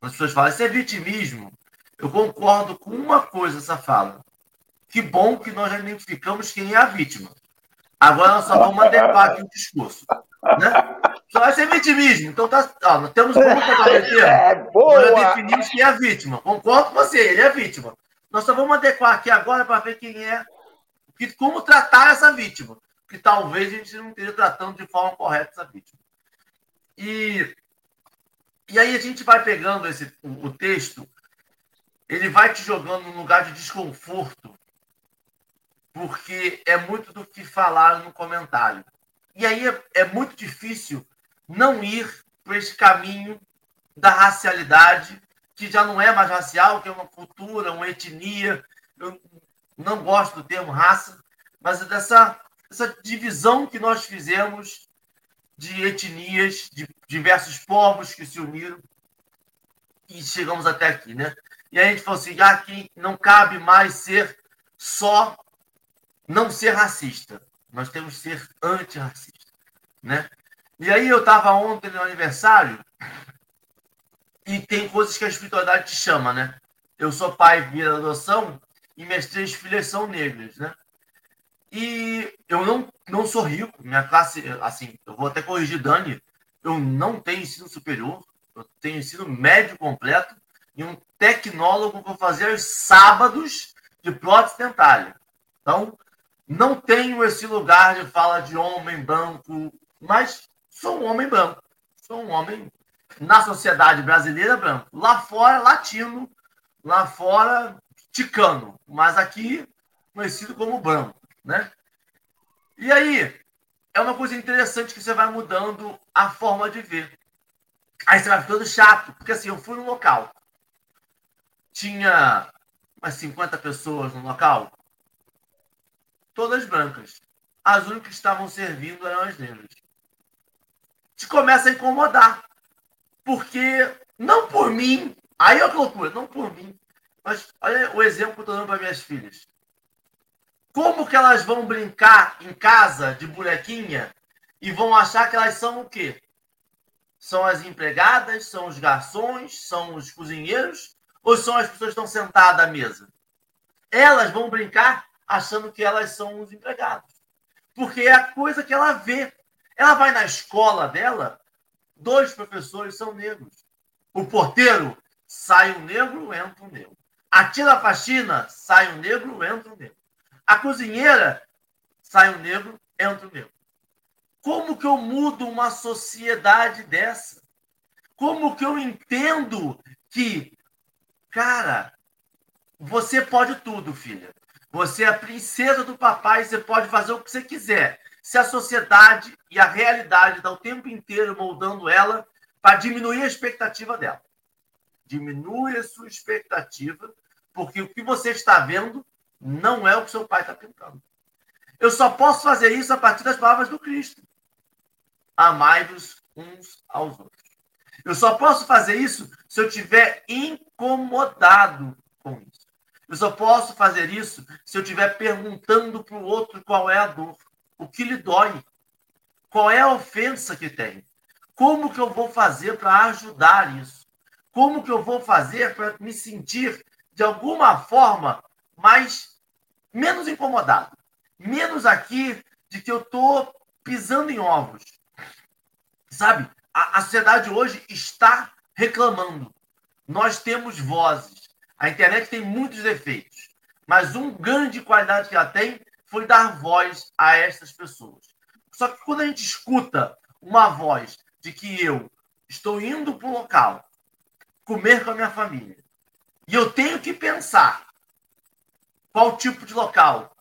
S1: as pessoas falam, isso é vitimismo. Eu concordo com uma coisa essa fala. Que bom que nós já identificamos quem é a vítima. Agora nós só vamos adequar aqui o discurso. Né? Só vai ser vitimismo. Então tá, ó, nós temos como comprometer. É boa. Nós definimos quem é a vítima. Concordo com você, ele é a vítima. Nós só vamos adequar aqui agora para ver quem é, que, como tratar essa vítima. Que talvez a gente não esteja tratando de forma correta essa vítima. E, e aí a gente vai pegando esse, o, o texto, ele vai te jogando num lugar de desconforto, porque é muito do que falar no comentário. E aí é, é muito difícil não ir por esse caminho da racialidade, que já não é mais racial, que é uma cultura, uma etnia. Eu não gosto do termo raça, mas é dessa essa divisão que nós fizemos de etnias, de diversos povos que se uniram e chegamos até aqui, né? E a gente falou assim, ah, não cabe mais ser só não ser racista. Nós temos que ser antirracista, né? E aí eu estava ontem no aniversário e tem coisas que a espiritualidade te chama, né? Eu sou pai via adoção e minhas três filhas são negras, né? E eu não, não sou rico, minha classe, assim, eu vou até corrigir Dani, eu não tenho ensino superior, eu tenho ensino médio completo e um tecnólogo que eu fazia aos sábados de prótese dentária. Então, não tenho esse lugar de fala de homem branco, mas sou um homem branco. Sou um homem na sociedade brasileira branco. Lá fora, latino. Lá fora, ticano. Mas aqui, conhecido como branco, né? E aí, é uma coisa interessante que você vai mudando a forma de ver. Aí você vai ficando chato, porque assim, eu fui no local. Tinha umas 50 pessoas no local todas brancas. As únicas que estavam servindo eram as negras. Te começa a incomodar. Porque, não por mim, aí é loucura, não por mim, mas olha o exemplo que eu estou dando para minhas filhas. Como que elas vão brincar em casa de bonequinha e vão achar que elas são o quê? São as empregadas, são os garçons, são os cozinheiros ou são as pessoas que estão sentadas à mesa? Elas vão brincar achando que elas são os empregados. Porque é a coisa que ela vê. Ela vai na escola dela, dois professores são negros. O porteiro sai um negro, entra um negro. A tia faxina sai um negro, entra um negro. A cozinheira sai um negro, entra um negro. Como que eu mudo uma sociedade dessa? Como que eu entendo que, cara, você pode tudo, filha. Você é a princesa do papai, você pode fazer o que você quiser. Se a sociedade e a realidade está o tempo inteiro moldando ela para diminuir a expectativa dela. Diminui a sua expectativa, porque o que você está vendo não é o que seu pai está pintando. Eu só posso fazer isso a partir das palavras do Cristo. Amai-vos uns aos outros. Eu só posso fazer isso se eu estiver incomodado com isso. Eu só posso fazer isso se eu estiver perguntando para o outro qual é a dor, o que lhe dói, qual é a ofensa que tem. Como que eu vou fazer para ajudar isso? Como que eu vou fazer para me sentir de alguma forma mais menos incomodado, menos aqui de que eu estou pisando em ovos, sabe? A, a sociedade hoje está reclamando. Nós temos vozes. A internet tem muitos defeitos, mas um grande qualidade que ela tem foi dar voz a essas pessoas. Só que quando a gente escuta uma voz de que eu estou indo para um local comer com a minha família e eu tenho que pensar qual tipo de local,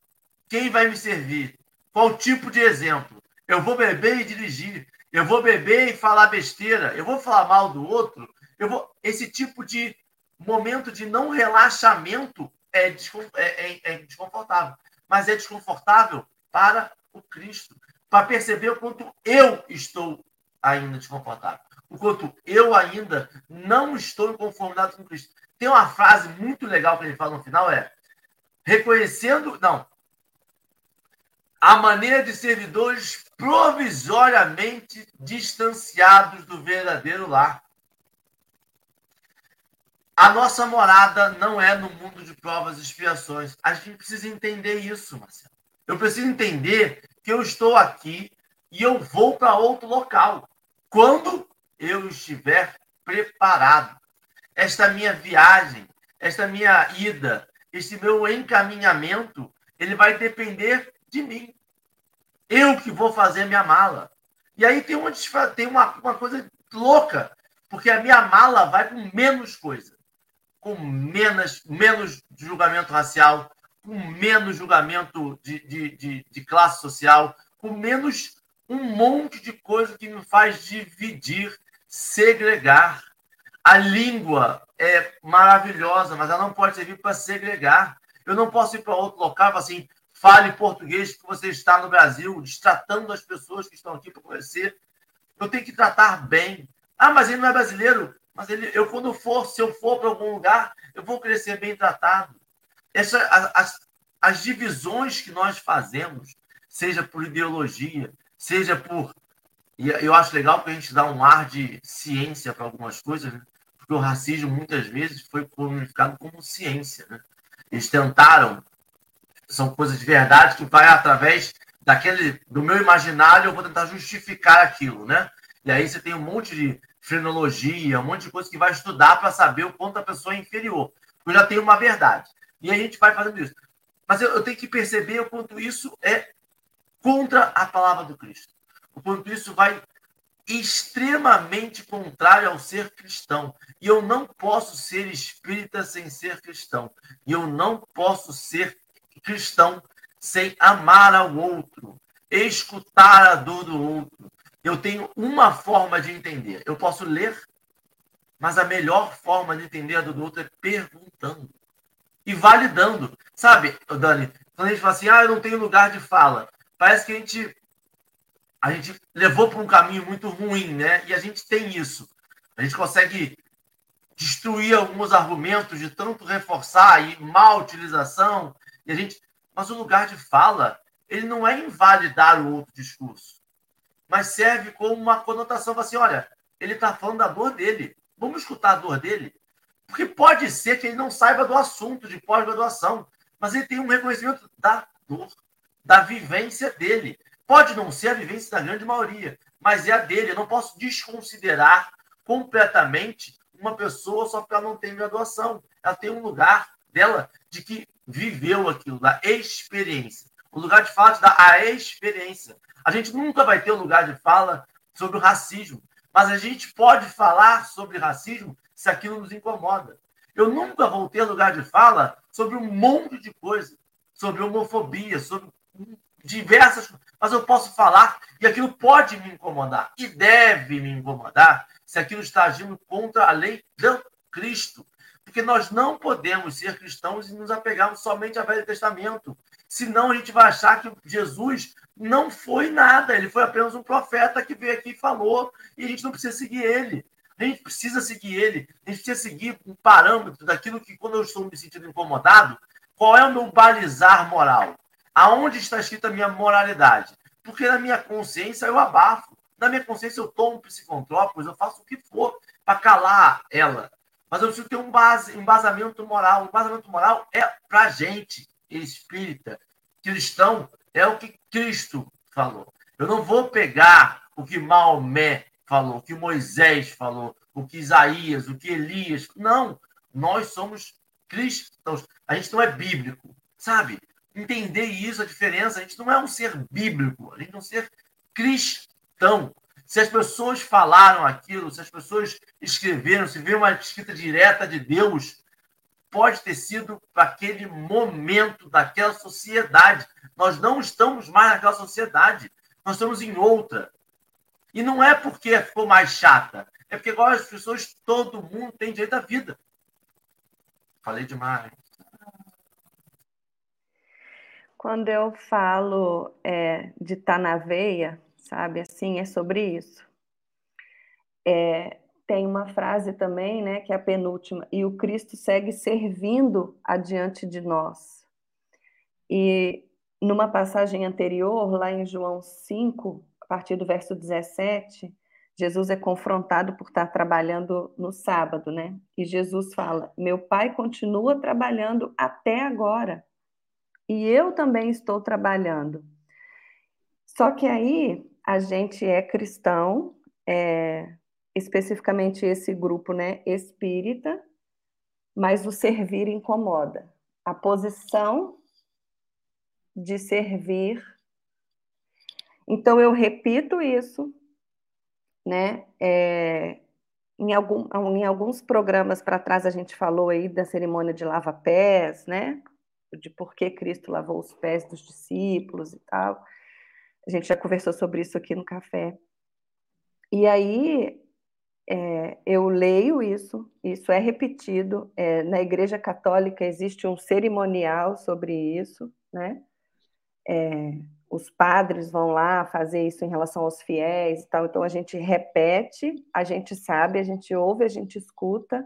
S1: quem vai me servir, qual tipo de exemplo. Eu vou beber e dirigir, eu vou beber e falar besteira, eu vou falar mal do outro, eu vou esse tipo de momento de não relaxamento é, é, é, é desconfortável, mas é desconfortável para o Cristo, para perceber o quanto eu estou ainda desconfortável, o quanto eu ainda não estou em conformidade com Cristo. Tem uma frase muito legal que ele fala no final, é reconhecendo, não, a maneira de servidores provisoriamente distanciados do verdadeiro lar. A nossa morada não é no mundo de provas e expiações. A gente precisa entender isso, Marcelo. Eu preciso entender que eu estou aqui e eu vou para outro local. Quando eu estiver preparado. Esta minha viagem, esta minha ida, esse meu encaminhamento, ele vai depender de mim. Eu que vou fazer minha mala. E aí tem uma, tem uma, uma coisa louca, porque a minha mala vai com menos coisa com menos, menos julgamento racial, com menos julgamento de, de, de, de classe social, com menos um monte de coisa que me faz dividir, segregar. A língua é maravilhosa, mas ela não pode servir para segregar. Eu não posso ir para outro local e assim, fale português que você está no Brasil, destratando as pessoas que estão aqui para conhecer. Eu tenho que tratar bem. Ah, mas ele não é brasileiro. Mas ele, eu, quando for, se eu for para algum lugar, eu vou crescer bem tratado. Essa, as, as divisões que nós fazemos, seja por ideologia, seja por. E eu acho legal que a gente dá um ar de ciência para algumas coisas, né? porque o racismo muitas vezes foi comunicado como ciência. Né? Eles tentaram, são coisas de verdade que vai através daquele do meu imaginário, eu vou tentar justificar aquilo, né? E aí você tem um monte de frenologia, um monte de coisa que vai estudar para saber o quanto a pessoa é inferior. Eu já tenho uma verdade. E a gente vai fazendo isso. Mas eu, eu tenho que perceber o quanto isso é contra a palavra do Cristo. O quanto isso vai extremamente contrário ao ser cristão. E eu não posso ser espírita sem ser cristão. E eu não posso ser cristão sem amar ao outro, escutar a dor do outro, eu tenho uma forma de entender. Eu posso ler, mas a melhor forma de entender a do outro é perguntando e validando. Sabe, Dani, quando a gente fala assim, ah, eu não tenho lugar de fala, parece que a gente, a gente levou para um caminho muito ruim, né? E a gente tem isso. A gente consegue destruir alguns argumentos de tanto reforçar e má utilização. E a gente, mas o lugar de fala, ele não é invalidar o outro discurso mas serve como uma conotação assim: olha, ele está falando da dor dele. Vamos escutar a dor dele. Porque pode ser que ele não saiba do assunto de pós-graduação, mas ele tem um reconhecimento da dor, da vivência dele. Pode não ser a vivência da grande maioria, mas é a dele. Eu não posso desconsiderar completamente uma pessoa só porque ela não tem graduação. Ela tem um lugar dela de que viveu aquilo, da experiência. O lugar de fala te dá a experiência. A gente nunca vai ter um lugar de fala sobre o racismo, mas a gente pode falar sobre racismo se aquilo nos incomoda. Eu nunca vou ter lugar de fala sobre um monte de coisa, sobre homofobia, sobre diversas mas eu posso falar e aquilo pode me incomodar e deve me incomodar se aquilo está agindo contra a lei do Cristo. Porque nós não podemos ser cristãos e nos apegarmos somente ao Velho Testamento. Senão a gente vai achar que Jesus não foi nada, ele foi apenas um profeta que veio aqui e falou, e a gente não precisa seguir ele. A gente precisa seguir ele, a gente precisa seguir um parâmetro daquilo que, quando eu estou me sentindo incomodado, qual é o meu balizar moral? Aonde está escrita a minha moralidade? Porque na minha consciência eu abafo. Na minha consciência eu tomo psicotrópicos, eu faço o que for para calar ela. Mas eu preciso ter um base, um embasamento moral. O embasamento moral é para gente, espírita, cristão, é o que Cristo falou. Eu não vou pegar o que Maomé falou, o que Moisés falou, o que Isaías, o que Elias. Não, nós somos cristãos. A gente não é bíblico, sabe? Entender isso, a diferença. A gente não é um ser bíblico, a gente é um ser cristão. Se as pessoas falaram aquilo, se as pessoas escreveram, se vê uma escrita direta de Deus, pode ter sido para aquele momento daquela sociedade. Nós não estamos mais naquela sociedade, nós estamos em outra. E não é porque ficou mais chata, é porque igual as pessoas, todo mundo tem direito à vida. Falei demais.
S3: Quando eu falo é, de estar tá na veia, sabe, assim, é sobre isso. É, tem uma frase também, né, que é a penúltima, e o Cristo segue servindo adiante de nós. E numa passagem anterior, lá em João 5, a partir do verso 17, Jesus é confrontado por estar trabalhando no sábado, né? E Jesus fala: Meu pai continua trabalhando até agora, e eu também estou trabalhando. Só que aí a gente é cristão, é, especificamente esse grupo, né, espírita, mas o servir incomoda. A posição de servir. Então eu repito isso, né? É, em, algum, em alguns programas para trás a gente falou aí da cerimônia de lava-pés, né? De por que Cristo lavou os pés dos discípulos e tal. A gente já conversou sobre isso aqui no café. E aí é, eu leio isso, isso é repetido. É, na Igreja Católica existe um cerimonial sobre isso, né? É, os padres vão lá fazer isso em relação aos fiéis e tal. Então a gente repete, a gente sabe, a gente ouve, a gente escuta.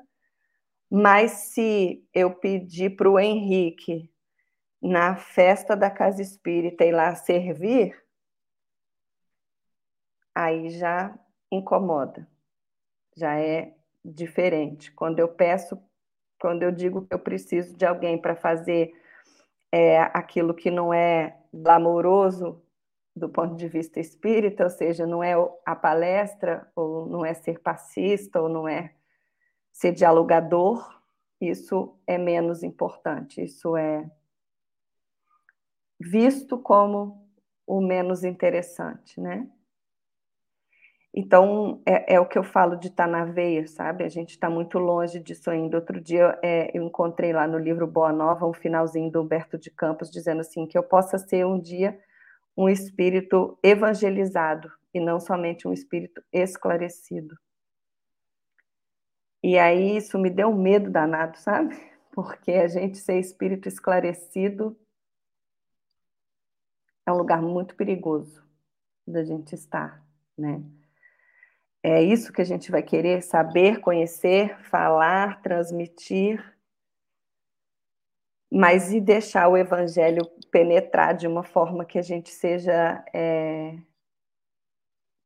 S3: Mas se eu pedir para o Henrique na festa da casa espírita ir lá servir, aí já incomoda já é diferente. Quando eu peço, quando eu digo que eu preciso de alguém para fazer é, aquilo que não é glamouroso do ponto de vista espírita, ou seja, não é a palestra, ou não é ser passista, ou não é ser dialogador, isso é menos importante, isso é visto como o menos interessante, né? Então, é, é, o que eu falo de estar tá na veia, sabe? A gente está muito longe disso ainda. Outro dia é, eu encontrei lá no livro Boa Nova um finalzinho do Humberto de Campos dizendo assim: que eu possa ser um dia um espírito evangelizado e não somente um espírito esclarecido. E aí isso me deu um medo danado, sabe? Porque a gente ser espírito esclarecido é um lugar muito perigoso da gente estar, né? É isso que a gente vai querer saber, conhecer, falar, transmitir, mas e deixar o evangelho penetrar de uma forma que a gente seja é,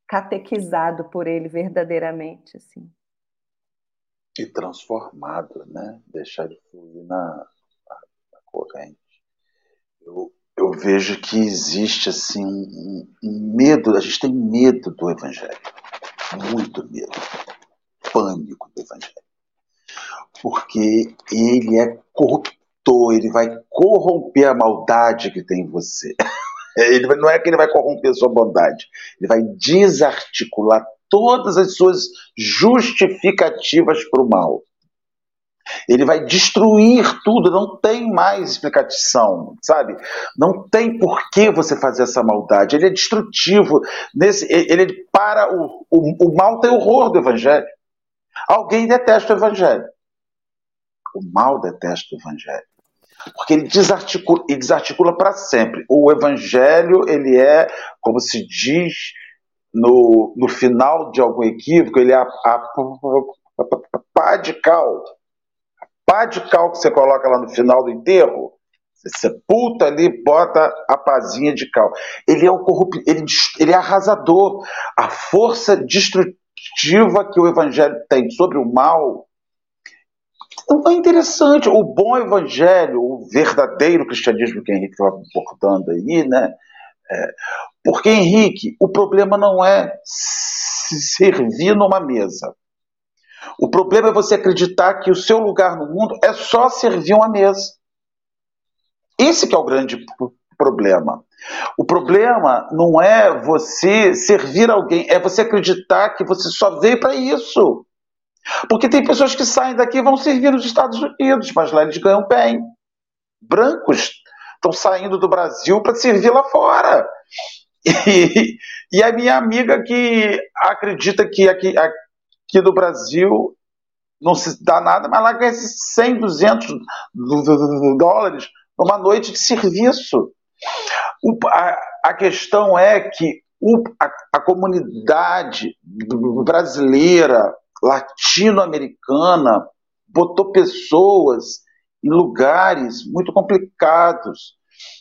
S3: catequizado por ele verdadeiramente, assim.
S2: E transformado, né? Deixar de fluir na, na, na corrente. Eu, eu vejo que existe assim um, um medo, a gente tem medo do evangelho muito medo, pânico do Evangelho. Porque ele é corruptor, ele vai corromper a maldade que tem em você. Ele não é que ele vai corromper a sua bondade, ele vai desarticular todas as suas justificativas para o mal. Ele vai destruir tudo, não tem mais explicação, sabe? Não tem por que você fazer essa maldade. Ele é destrutivo. Nesse, ele para o, o, o mal tem horror do evangelho. Alguém detesta o evangelho. O mal detesta o evangelho. Porque ele desarticula, ele desarticula para sempre. O evangelho, ele é, como se diz no, no final de algum equívoco, ele é a, a, a, a pá de cal pá de cal que você coloca lá no final do enterro, você sepulta ali, bota a pazinha de cal. Ele é o corrupto, ele, ele é arrasador. A força destrutiva que o evangelho tem sobre o mal então, é interessante. O bom evangelho, o verdadeiro cristianismo que Henrique estava portando aí, né? É, porque, Henrique, o problema não é se servir numa mesa. O problema é você acreditar que o seu lugar no mundo é só servir uma mesa. Esse que é o grande problema. O problema não é você servir alguém, é você acreditar que você só veio para isso. Porque tem pessoas que saem daqui e vão servir nos Estados Unidos, mas lá eles ganham bem. Brancos estão saindo do Brasil para servir lá fora. E, e, a minha amiga que acredita que aqui, aqui no Brasil não se dá nada, mas lá ganha 100, 200 dólares numa noite de serviço. O, a, a, questão é que o, a, a comunidade brasileira, latino-americana, botou pessoas em lugares muito complicados.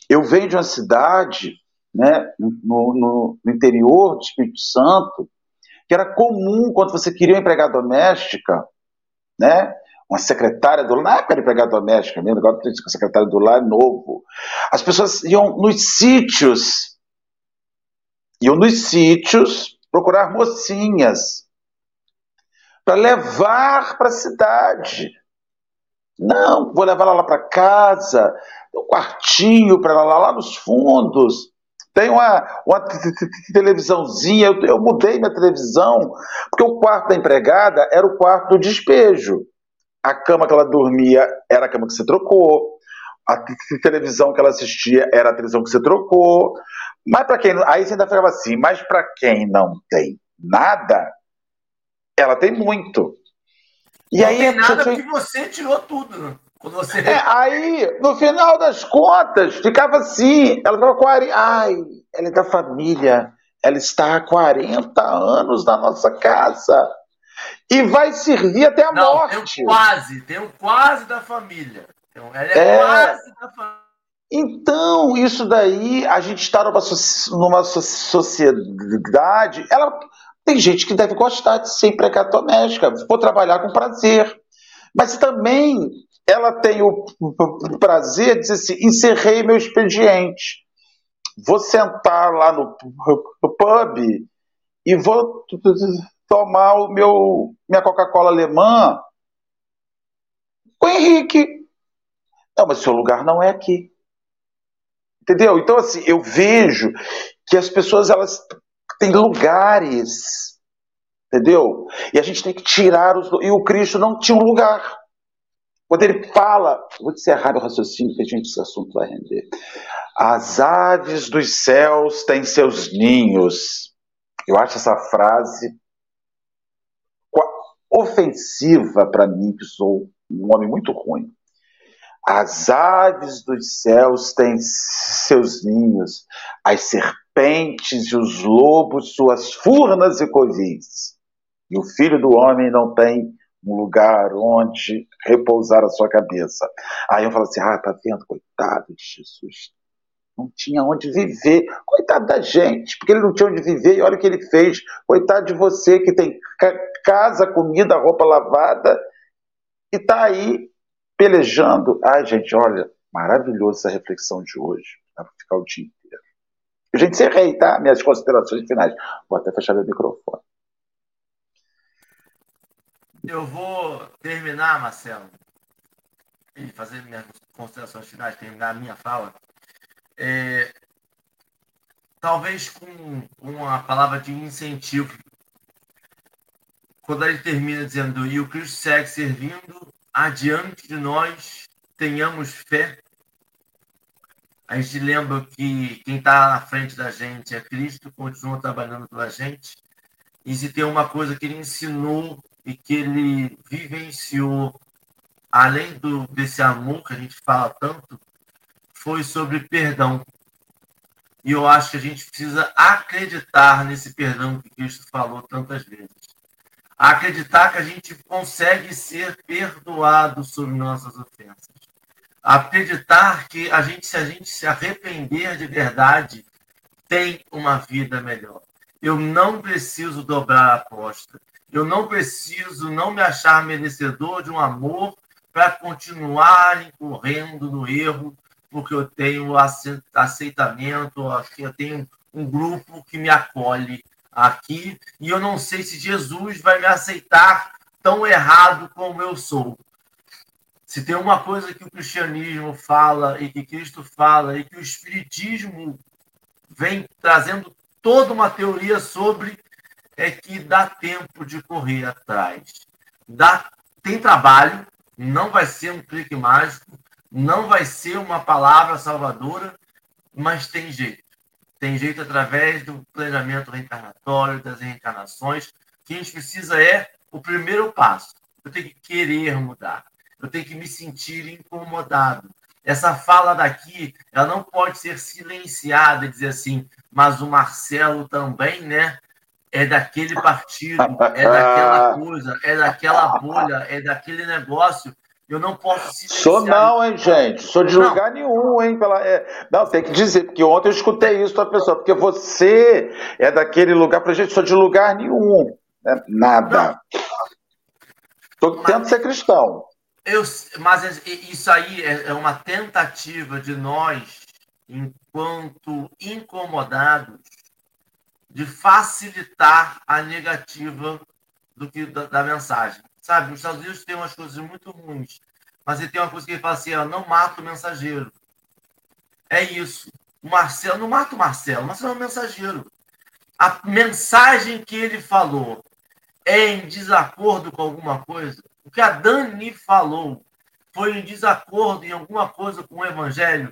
S2: Eu venho de uma cidade né, no, no interior do Espírito Santo, que era comum quando você queria uma empregada doméstica, né, uma secretária do lar, na de empregada doméstica mesmo, agora a secretária do lar é novo. As pessoas iam nos sítios, iam nos sítios procurar mocinhas para levar para a cidade. Não, vou levar ela lá para casa, um quartinho para ela lá nos fundos. Tem uma, uma televisãozinha, eu, eu mudei minha televisão, porque o quarto da empregada era o quarto do despejo. A cama que ela dormia era a cama que você trocou. A televisão que ela assistia era a televisão que você trocou. Mas para quem. Aí você ainda ficava assim, mas para quem não tem nada, ela tem muito.
S1: E não aí tem nada porque você tirou tudo. Você...
S2: É, aí, no final das contas, ficava assim. Ela ficava 40. Ai, ela é da família. Ela está há 40 anos na nossa casa. E vai servir até a Não, morte.
S1: Um quase, um quase da família. Ela é, é... quase da família.
S2: Então, isso daí, a gente está numa, numa sociedade. Ela tem gente que deve gostar de ser empregada doméstica, vou trabalhar com prazer. Mas também ela tem o prazer de dizer assim: encerrei meu expediente. Vou sentar lá no pub e vou tomar o meu minha Coca-Cola alemã com o Henrique. Não, mas seu lugar não é aqui. Entendeu? Então, assim, eu vejo que as pessoas elas têm lugares. Entendeu? E a gente tem que tirar os. E o Cristo não tinha um lugar. Quando ele fala, vou encerrar o raciocínio que a gente esse assunto vai render. As aves dos céus têm seus ninhos. Eu acho essa frase ofensiva para mim, que sou um homem muito ruim. As aves dos céus têm seus ninhos, as serpentes e os lobos suas furnas e covis. E o filho do homem não tem um lugar onde repousar a sua cabeça. Aí eu falo assim: ah, tá vendo, coitado de Jesus. Não tinha onde viver. Coitado da gente, porque ele não tinha onde viver e olha o que ele fez. Coitado de você que tem casa, comida, roupa lavada e tá aí pelejando. Ai, gente, olha, maravilhosa essa reflexão de hoje. Dá pra ficar o dia inteiro. Gente, encerrei, tá? Minhas considerações finais. Vou até fechar meu microfone.
S1: Eu vou terminar, Marcelo, e fazer minhas considerações finais, terminar a minha fala. É, talvez com uma palavra de incentivo. Quando ele termina dizendo, e o Cristo segue servindo, adiante de nós tenhamos fé. A gente lembra que quem está na frente da gente é Cristo, continua trabalhando pela gente. E se tem uma coisa que ele ensinou e que ele vivenciou, além do, desse amor que a gente fala tanto, foi sobre perdão. E eu acho que a gente precisa acreditar nesse perdão que Cristo falou tantas vezes. Acreditar que a gente consegue ser perdoado sobre nossas ofensas. Acreditar que a gente, se a gente se arrepender de verdade, tem uma vida melhor. Eu não preciso dobrar a aposta. Eu não preciso não me achar merecedor de um amor para continuar incorrendo no erro, porque eu tenho aceitamento, eu tenho um grupo que me acolhe aqui, e eu não sei se Jesus vai me aceitar tão errado como eu sou. Se tem uma coisa que o cristianismo fala e que Cristo fala e que o espiritismo vem trazendo toda uma teoria sobre é que dá tempo de correr atrás. Dá, tem trabalho, não vai ser um clique mágico, não vai ser uma palavra salvadora, mas tem jeito. Tem jeito através do planejamento reencarnatório, das reencarnações. O que a gente precisa é o primeiro passo. eu tenho que querer mudar, eu tenho que me sentir incomodado. Essa fala daqui, ela não pode ser silenciada e dizer assim, mas o Marcelo também, né? É daquele partido, é daquela coisa, é daquela bolha, é daquele negócio. Eu não posso
S2: silenciar. Sou não, hein, gente? Sou de não. lugar nenhum, hein? Pela... É... Não, tem que dizer, porque ontem eu escutei isso da pessoa, porque você é daquele lugar, pra gente, sou de lugar nenhum. Né? Nada. Estou tentando ser cristão.
S1: Eu, mas isso aí é, é uma tentativa de nós, enquanto incomodados, de facilitar a negativa do que da, da mensagem. Sabe, os Estados Unidos tem umas coisas muito ruins, mas ele tem uma coisa que ele fala assim: ó, não mata o mensageiro. É isso. O Marcelo, não mata o Marcelo, Marcelo é um mensageiro. A mensagem que ele falou é em desacordo com alguma coisa, o que a Dani falou foi em desacordo em alguma coisa com o Evangelho,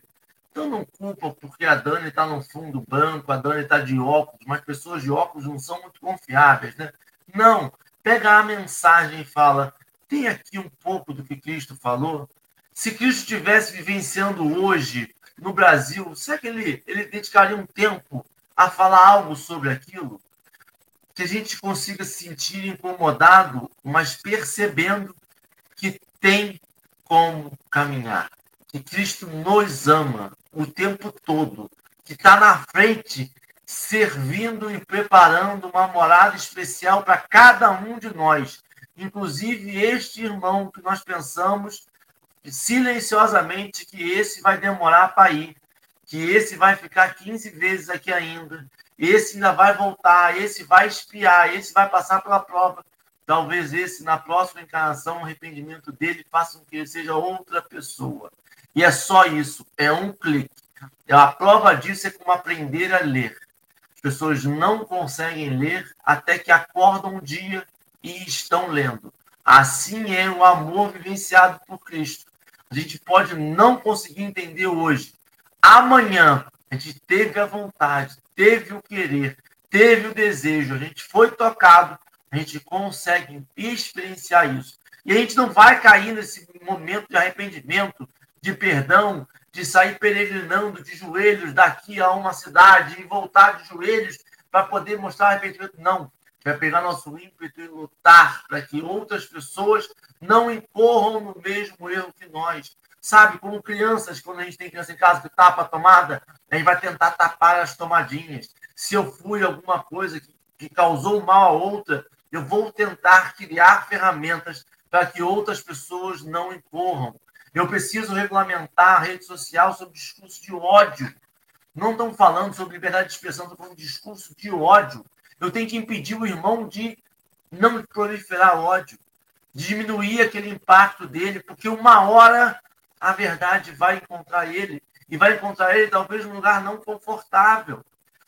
S1: então não culpa porque a Dani está no fundo branco, a Dani está de óculos, mas pessoas de óculos não são muito confiáveis, né? Não. Pega a mensagem e fala: tem aqui um pouco do que Cristo falou. Se Cristo estivesse vivenciando hoje no Brasil, será que ele, ele dedicaria um tempo a falar algo sobre aquilo? que a gente consiga se sentir incomodado, mas percebendo que tem como caminhar, que Cristo nos ama o tempo todo, que está na frente, servindo e preparando uma morada especial para cada um de nós, inclusive este irmão que nós pensamos silenciosamente que esse vai demorar para ir, que esse vai ficar 15 vezes aqui ainda, esse ainda vai voltar, esse vai espiar, esse vai passar pela prova. Talvez esse, na próxima encarnação, o arrependimento dele faça com que ele seja outra pessoa. E é só isso, é um clique. A prova disso é como aprender a ler. As pessoas não conseguem ler até que acordam um dia e estão lendo. Assim é o amor vivenciado por Cristo. A gente pode não conseguir entender hoje. Amanhã, a gente teve a vontade, teve o querer, teve o desejo, a gente foi tocado, a gente consegue experienciar isso. E a gente não vai cair nesse momento de arrependimento, de perdão, de sair peregrinando de joelhos daqui a uma cidade e voltar de joelhos para poder mostrar arrependimento. Não. Vai pegar nosso ímpeto e lutar para que outras pessoas não incorram no mesmo erro que nós. Sabe, como crianças, quando a gente tem criança em casa que tapa a tomada, a gente vai tentar tapar as tomadinhas. Se eu fui alguma coisa que, que causou mal a outra, eu vou tentar criar ferramentas para que outras pessoas não incorram. Eu preciso regulamentar a rede social sobre discurso de ódio. Não estão falando sobre liberdade de expressão, estão falando de discurso de ódio. Eu tenho que impedir o irmão de não proliferar ódio, diminuir aquele impacto dele, porque uma hora a verdade vai encontrar ele e vai encontrar ele talvez num lugar não confortável,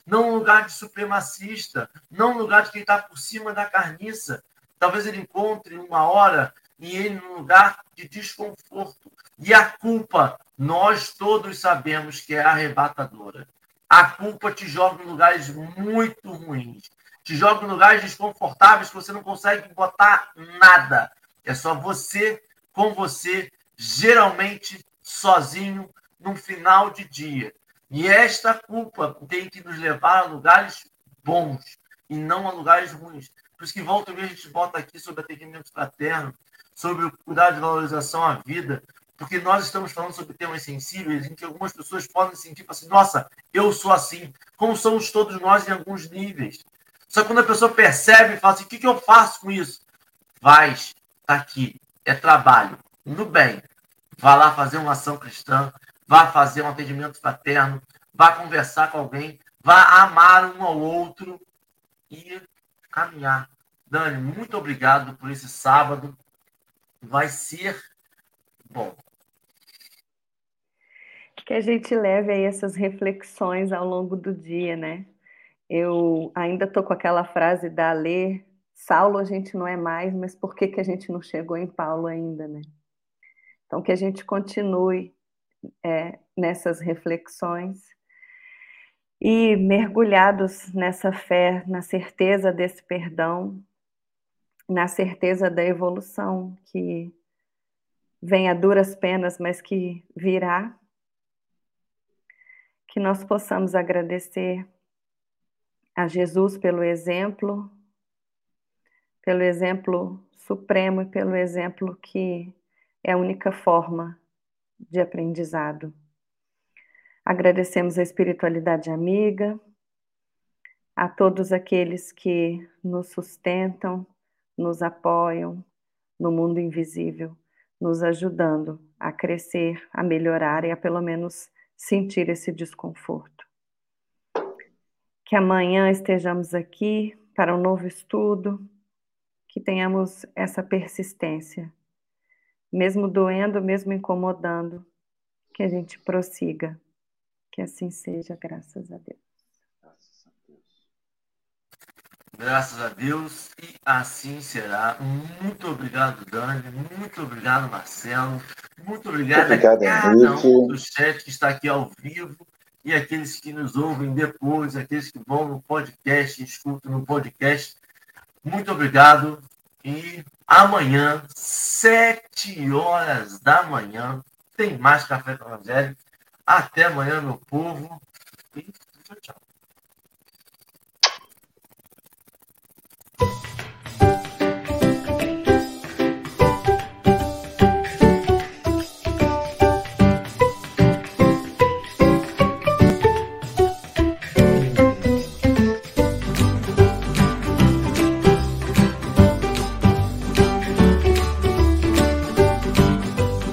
S1: não um lugar de supremacista, não um lugar de quem está por cima da carniça. Talvez ele encontre uma hora e ele num lugar de desconforto. E a culpa, nós todos sabemos que é arrebatadora. A culpa te joga em lugares muito ruins. Te joga em lugares desconfortáveis que você não consegue botar nada. É só você com você geralmente sozinho, num final de dia. E esta culpa tem que nos levar a lugares bons e não a lugares ruins. Por isso que volta e a gente bota aqui sobre atendimento fraterno, sobre o cuidado de valorização à vida, porque nós estamos falando sobre temas sensíveis em que algumas pessoas podem sentir assim, nossa, eu sou assim, como somos todos nós em alguns níveis. Só que quando a pessoa percebe e fala assim, o que, que eu faço com isso? Vai, está aqui, é trabalho. Tudo bem, vá lá fazer uma ação cristã, vá fazer um atendimento fraterno, vá conversar com alguém, vá amar um ao outro e caminhar. Dani, muito obrigado por esse sábado. Vai ser bom.
S3: Que a gente leve aí essas reflexões ao longo do dia, né? Eu ainda estou com aquela frase da Lê, Saulo a gente não é mais, mas por que, que a gente não chegou em Paulo ainda, né? Então, que a gente continue é, nessas reflexões e mergulhados nessa fé, na certeza desse perdão, na certeza da evolução que vem a duras penas, mas que virá. Que nós possamos agradecer a Jesus pelo exemplo, pelo exemplo supremo e pelo exemplo que é a única forma de aprendizado. Agradecemos a espiritualidade amiga, a todos aqueles que nos sustentam, nos apoiam no mundo invisível, nos ajudando a crescer, a melhorar e a pelo menos sentir esse desconforto. Que amanhã estejamos aqui para um novo estudo, que tenhamos essa persistência, mesmo doendo, mesmo incomodando, que a gente prossiga. Que assim seja, graças a Deus.
S1: Graças a Deus, e assim será. Muito obrigado, Dani. Muito obrigado, Marcelo. Muito obrigado, obrigado a cada Henrique. um do chat que está aqui ao vivo e aqueles que nos ouvem depois, aqueles que vão no podcast, escutam no podcast. Muito obrigado. E amanhã, sete horas da manhã, tem mais Café com Evangelho. Até amanhã, meu povo. E tchau, tchau.